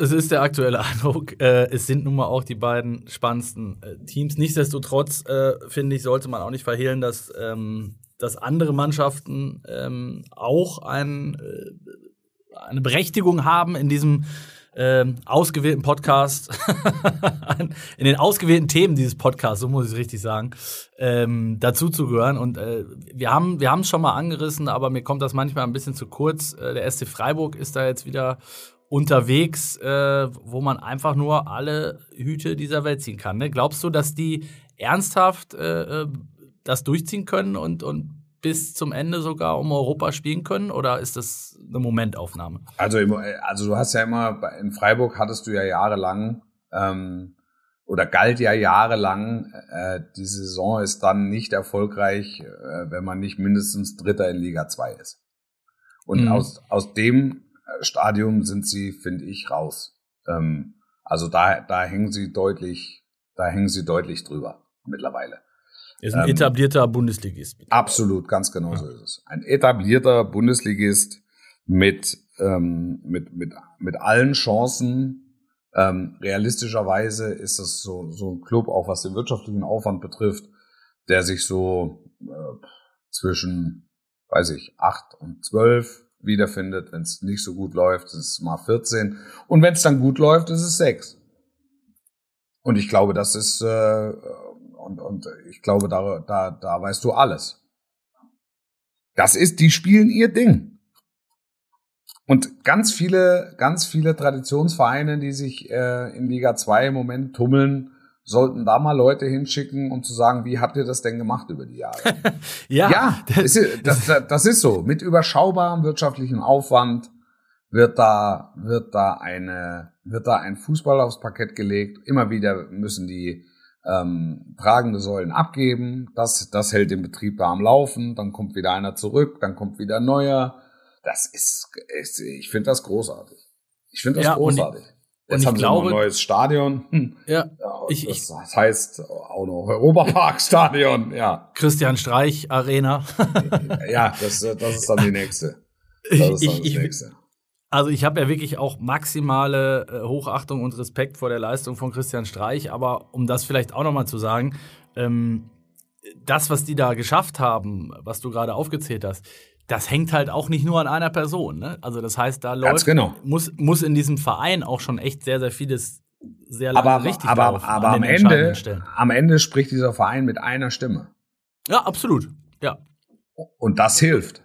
Es ist der aktuelle Eindruck. Äh, es sind nun mal auch die beiden spannendsten äh, Teams. Nichtsdestotrotz, äh, finde ich, sollte man auch nicht verhehlen, dass, ähm, dass andere Mannschaften ähm, auch ein, äh, eine Berechtigung haben in diesem ähm, ausgewählten Podcast, in den ausgewählten Themen dieses Podcasts, so muss ich es richtig sagen, ähm, dazu zu gehören. Und äh, wir haben wir haben es schon mal angerissen, aber mir kommt das manchmal ein bisschen zu kurz. Äh, der SC Freiburg ist da jetzt wieder unterwegs, äh, wo man einfach nur alle Hüte dieser Welt ziehen kann. Ne? Glaubst du, dass die ernsthaft äh, äh das durchziehen können und, und bis zum Ende sogar um Europa spielen können oder ist das eine Momentaufnahme? Also, also du hast ja immer, in Freiburg hattest du ja jahrelang ähm, oder galt ja jahrelang, äh, die Saison ist dann nicht erfolgreich, äh, wenn man nicht mindestens Dritter in Liga 2 ist. Und mhm. aus, aus dem Stadium sind sie, finde ich, raus. Ähm, also da, da hängen sie deutlich, da hängen sie deutlich drüber mittlerweile. Ist ein ähm, etablierter Bundesligist. Absolut, ganz genau ja. so ist es. Ein etablierter Bundesligist mit, ähm, mit, mit, mit allen Chancen. Ähm, realistischerweise ist es so, so ein Club, auch was den wirtschaftlichen Aufwand betrifft, der sich so äh, zwischen, weiß ich, acht und zwölf wiederfindet. Wenn es nicht so gut läuft, ist es mal 14. Und wenn es dann gut läuft, ist es sechs. Und ich glaube, das ist äh, und, und ich glaube, da, da, da weißt du alles. Das ist, die spielen ihr Ding. Und ganz viele, ganz viele Traditionsvereine, die sich äh, in Liga 2 im Moment tummeln, sollten da mal Leute hinschicken, um zu sagen, wie habt ihr das denn gemacht über die Jahre? ja, ja das, ist, das, das ist so. Mit überschaubarem wirtschaftlichen Aufwand wird da, wird da eine, wird da ein Fußball aufs Parkett gelegt. Immer wieder müssen die ähm, tragende Säulen abgeben. Das, das hält den Betrieb da am Laufen. Dann kommt wieder einer zurück, dann kommt wieder ein neuer. Das ist, ich finde das großartig. Ich finde das ja, großartig. Und ich, Jetzt haben sie glaube, ein neues Stadion. Hm. Ja, ja ich, das, das heißt auch noch Europapark-Stadion. Ja. Christian Streich Arena. ja, das, das ist dann die nächste. Das ist dann ich, das nächste. Also ich habe ja wirklich auch maximale äh, Hochachtung und Respekt vor der Leistung von Christian Streich, aber um das vielleicht auch nochmal zu sagen, ähm, das, was die da geschafft haben, was du gerade aufgezählt hast, das hängt halt auch nicht nur an einer Person. Ne? Also das heißt, da läuft, genau. muss, muss in diesem Verein auch schon echt sehr, sehr vieles sehr lange aber, richtig aber, laufen. Aber am Ende, am Ende spricht dieser Verein mit einer Stimme. Ja, absolut. Ja. Und das hilft.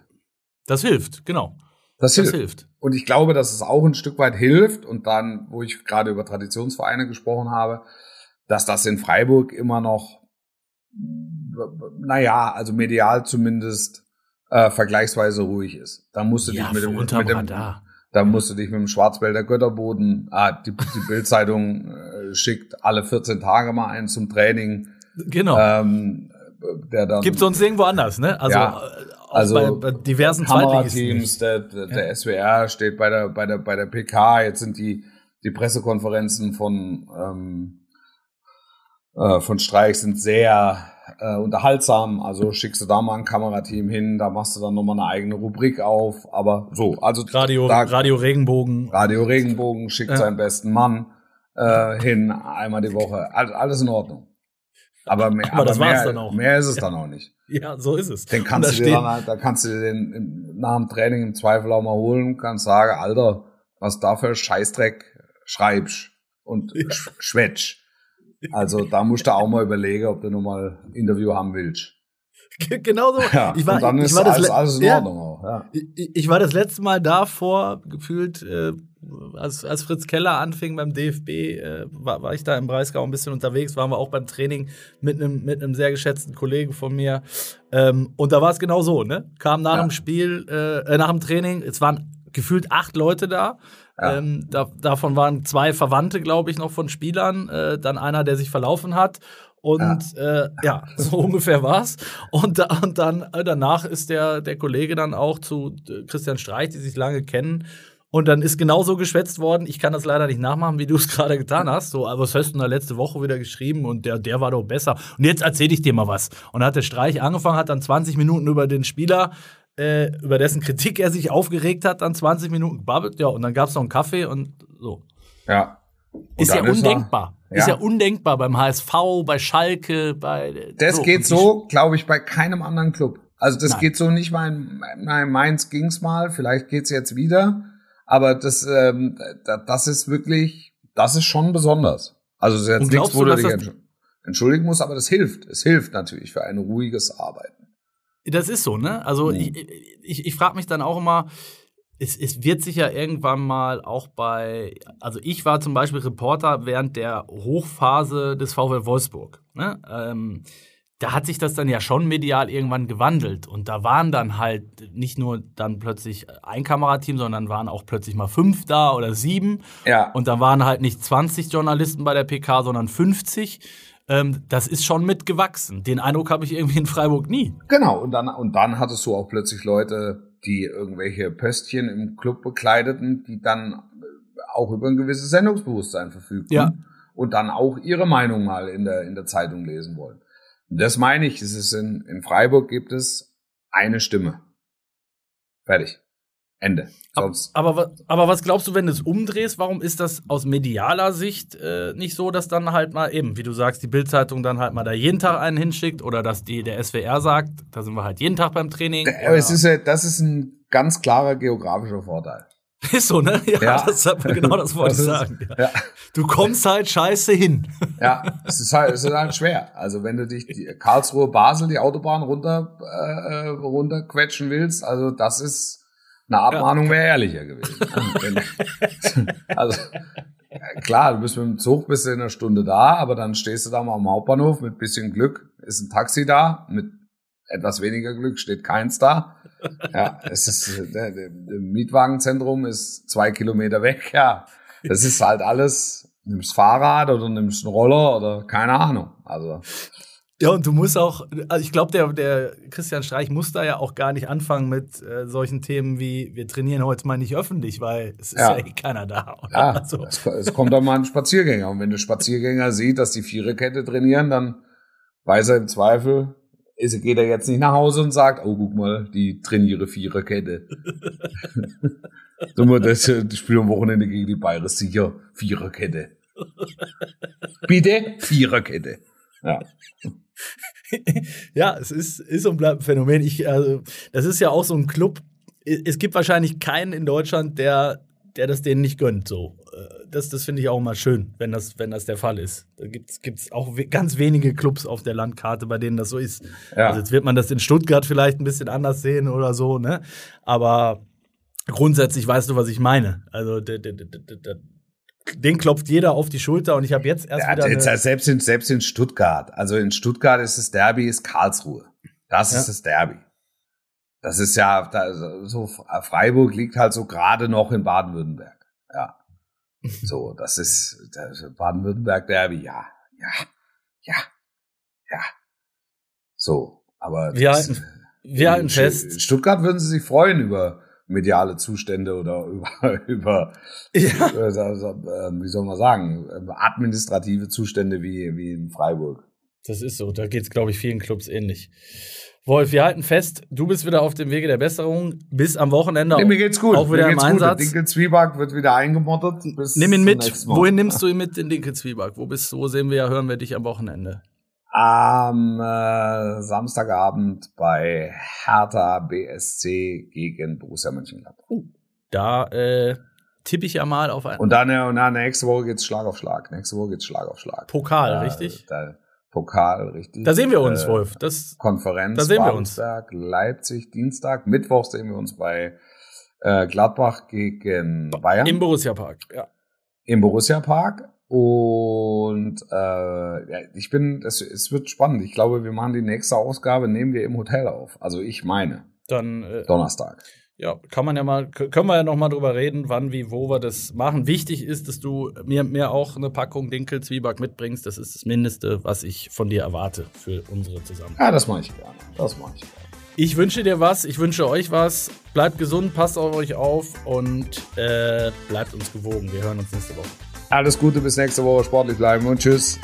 Das hilft, genau. Das, das hilft. hilft. Und ich glaube, dass es auch ein Stück weit hilft. Und dann, wo ich gerade über Traditionsvereine gesprochen habe, dass das in Freiburg immer noch, naja, also medial zumindest äh, vergleichsweise ruhig ist. Da musst du ja, dich mit dem, mit dem da musst du dich mit dem Schwarzwälder Götterboden, ah, die, die Bildzeitung äh, schickt alle 14 Tage mal einen zum Training. Genau. Ähm, der dann, Gibt sonst irgendwo anders, ne? Also ja, äh, also bei, bei diversen Kamerateams, der, der, der ja. SWR steht bei der, bei der, bei der PK, jetzt sind die, die Pressekonferenzen von, ähm, äh, von Streich sind sehr äh, unterhaltsam. Also schickst du da mal ein Kamerateam hin, da machst du dann nochmal eine eigene Rubrik auf. Aber so, also Radio, da, Radio Regenbogen. Radio Regenbogen schickt ja. seinen besten Mann äh, hin, einmal die Woche. Alles in Ordnung. Aber mehr, aber das aber mehr, dann auch. mehr ist es ja. dann auch nicht. Ja, so ist es. Den kannst du dir dann, halt, da kannst du dir den nach dem Training im Zweifel auch mal holen, kannst sagen, Alter, was da für Scheißdreck schreibst und ja. schwätsch. Also da musst du auch mal überlegen, ob du nochmal Interview haben willst. Genau so. Ja, ich war, und dann ist war alles, alles in ja, Ordnung auch. Ja. Ich, ich, war das letzte Mal davor, gefühlt, äh, als, als Fritz Keller anfing beim DFB, äh, war, war ich da im Breisgau ein bisschen unterwegs, waren wir auch beim Training mit einem mit sehr geschätzten Kollegen von mir. Ähm, und da war es genau so, ne? Kam nach ja. dem Spiel, äh, äh, nach dem Training, es waren gefühlt acht Leute da. Ja. Ähm, da, davon waren zwei Verwandte, glaube ich, noch von Spielern, äh, dann einer, der sich verlaufen hat und ja, äh, ja so ungefähr war's. Und, da, und dann äh, danach ist der, der Kollege dann auch zu äh, Christian Streich, die sich lange kennen. Und dann ist genauso geschwätzt worden. Ich kann das leider nicht nachmachen, wie du es gerade getan hast. So, aber was hast du da letzte Woche wieder geschrieben und der, der war doch besser. Und jetzt erzähle ich dir mal was. Und dann hat der Streich angefangen, hat dann 20 Minuten über den Spieler, äh, über dessen Kritik er sich aufgeregt hat, dann 20 Minuten gebabbelt. Ja, und dann gab es noch einen Kaffee und so. Ja. Und ist ja undenkbar. Ja. Ist ja undenkbar beim HSV, bei Schalke, bei. Das so. geht so, glaube ich, bei keinem anderen Club. Also das Nein. geht so nicht mal in, in Mainz ging's mal, vielleicht geht's jetzt wieder. aber das, ähm, das ist wirklich, das ist schon besonders. Also es ist jetzt nichts, wo du dich entschuldigen musst, aber das hilft. Es hilft natürlich für ein ruhiges Arbeiten. Das ist so, ne? Also mhm. ich, ich, ich frage mich dann auch immer, es, es wird sich ja irgendwann mal auch bei, also ich war zum Beispiel Reporter während der Hochphase des VW Wolfsburg. Ne? Ähm, da hat sich das dann ja schon medial irgendwann gewandelt. Und da waren dann halt nicht nur dann plötzlich ein Kamerateam, sondern waren auch plötzlich mal fünf da oder sieben. Ja. Und da waren halt nicht 20 Journalisten bei der PK, sondern 50. Ähm, das ist schon mitgewachsen. Den Eindruck habe ich irgendwie in Freiburg nie. Genau. Und dann, und dann hattest du auch plötzlich Leute, die irgendwelche Pöstchen im Club bekleideten, die dann auch über ein gewisses Sendungsbewusstsein verfügten. Ja. Und dann auch ihre Meinung mal in der, in der Zeitung lesen wollen. Und das meine ich, es ist in, in Freiburg gibt es eine Stimme. Fertig. Ende. Sonst aber, aber was glaubst du, wenn du es umdrehst, warum ist das aus medialer Sicht äh, nicht so, dass dann halt mal eben, wie du sagst, die Bildzeitung dann halt mal da jeden Tag einen hinschickt oder dass die der SWR sagt, da sind wir halt jeden Tag beim Training? Aber es ist ja, das ist ein ganz klarer geografischer Vorteil. Ist so, ne? Ja, ja. Das, genau das wollte ich sagen. Ja. ja. Du kommst halt scheiße hin. Ja, es ist halt, es ist halt schwer. Also wenn du dich die Karlsruhe Basel die Autobahn runter äh, runterquetschen willst, also das ist eine Abmahnung wäre ehrlicher gewesen. also klar, du bist mit dem Zug bist du in einer Stunde da, aber dann stehst du da mal am Hauptbahnhof mit bisschen Glück, ist ein Taxi da, mit etwas weniger Glück steht keins da. Ja, es ist der, der, der Mietwagenzentrum ist zwei Kilometer weg. Ja, das ist halt alles. Nimmst Fahrrad oder nimmst einen Roller oder keine Ahnung. Also ja, und du musst auch, also ich glaube, der, der Christian Streich muss da ja auch gar nicht anfangen mit äh, solchen Themen wie, wir trainieren heute mal nicht öffentlich, weil es ist ja, ja eh keiner da. Oder? Ja, also. es, es, kommt dann mal ein Spaziergänger. Und wenn der Spaziergänger sieht, dass die Viererkette trainieren, dann weiß er im Zweifel, ist, geht er jetzt nicht nach Hause und sagt, oh, guck mal, die trainiere Viererkette. so, das, das Spiel am Wochenende gegen die Bayern sicher Viererkette. Bitte Viererkette. Ja. ja, es ist, ist und bleibt ein Phänomen. Ich, also, das ist ja auch so ein Club. Es gibt wahrscheinlich keinen in Deutschland, der, der das denen nicht gönnt. So. Äh, das, das finde ich auch mal schön, wenn das, wenn das der Fall ist. Da gibt es auch ganz wenige Clubs auf der Landkarte, bei denen das so ist. Ja. Also jetzt wird man das in Stuttgart vielleicht ein bisschen anders sehen oder so, ne? Aber grundsätzlich weißt du, was ich meine. Also den klopft jeder auf die Schulter und ich habe jetzt erst ja, wieder. Jetzt, selbst, in, selbst in Stuttgart. Also in Stuttgart ist das Derby, ist Karlsruhe. Das ja. ist das Derby. Das ist ja, da, so Freiburg liegt halt so gerade noch in Baden-Württemberg. Ja. So, das ist, ist Baden-Württemberg-Derby, ja, ja, ja, ja. So, aber wir halten, wir halten fest. In Stuttgart würden sie sich freuen über mediale Zustände oder über, über, ja. über ähm, wie soll man sagen, ähm, administrative Zustände wie, wie in Freiburg. Das ist so, da geht es, glaube ich, vielen Clubs ähnlich. Wolf, wir halten fest, du bist wieder auf dem Wege der Besserung. Bis am Wochenende nee, mir geht's gut. auch wieder mir im Einsatz. Dinkel Zwieback wird wieder eingemottet. Nimm ihn mit. Wohin nimmst du ihn mit, den Dinkel Zwieback? Wo bist du, wo sehen wir ja, hören wir dich am Wochenende? Am äh, Samstagabend bei Hertha BSC gegen Borussia Mönchengladbach. Uh, da äh, tippe ich ja mal auf einen. Und dann, äh, und dann nächste Woche geht's Schlag auf Schlag. Nächste Woche geht's Schlag auf Schlag. Pokal, da, richtig? Da, Pokal, richtig. Da sehen wir uns, äh, Wolf. Das, Konferenz. Da sehen wir uns. Leipzig, Dienstag, Mittwoch sehen wir uns bei äh, Gladbach gegen Bayern. Im Borussia Park, ja. Im Borussia Park. Und äh, ja, ich bin, es, es wird spannend. Ich glaube, wir machen die nächste Ausgabe, nehmen wir im Hotel auf. Also ich meine. Dann äh, Donnerstag. Ja, kann man ja mal, können wir ja noch mal drüber reden, wann, wie, wo wir das machen. Wichtig ist, dass du mir, mir auch eine Packung Dinkel Zwieback mitbringst. Das ist das Mindeste, was ich von dir erwarte für unsere Zusammenarbeit. Ja, das mache ich gerne. Das mache ich gerne. Ich wünsche dir was, ich wünsche euch was. Bleibt gesund, passt auf euch auf und äh, bleibt uns gewogen. Wir hören uns nächste Woche. Alles Gute, bis nächste Woche. Sportlich bleiben und tschüss.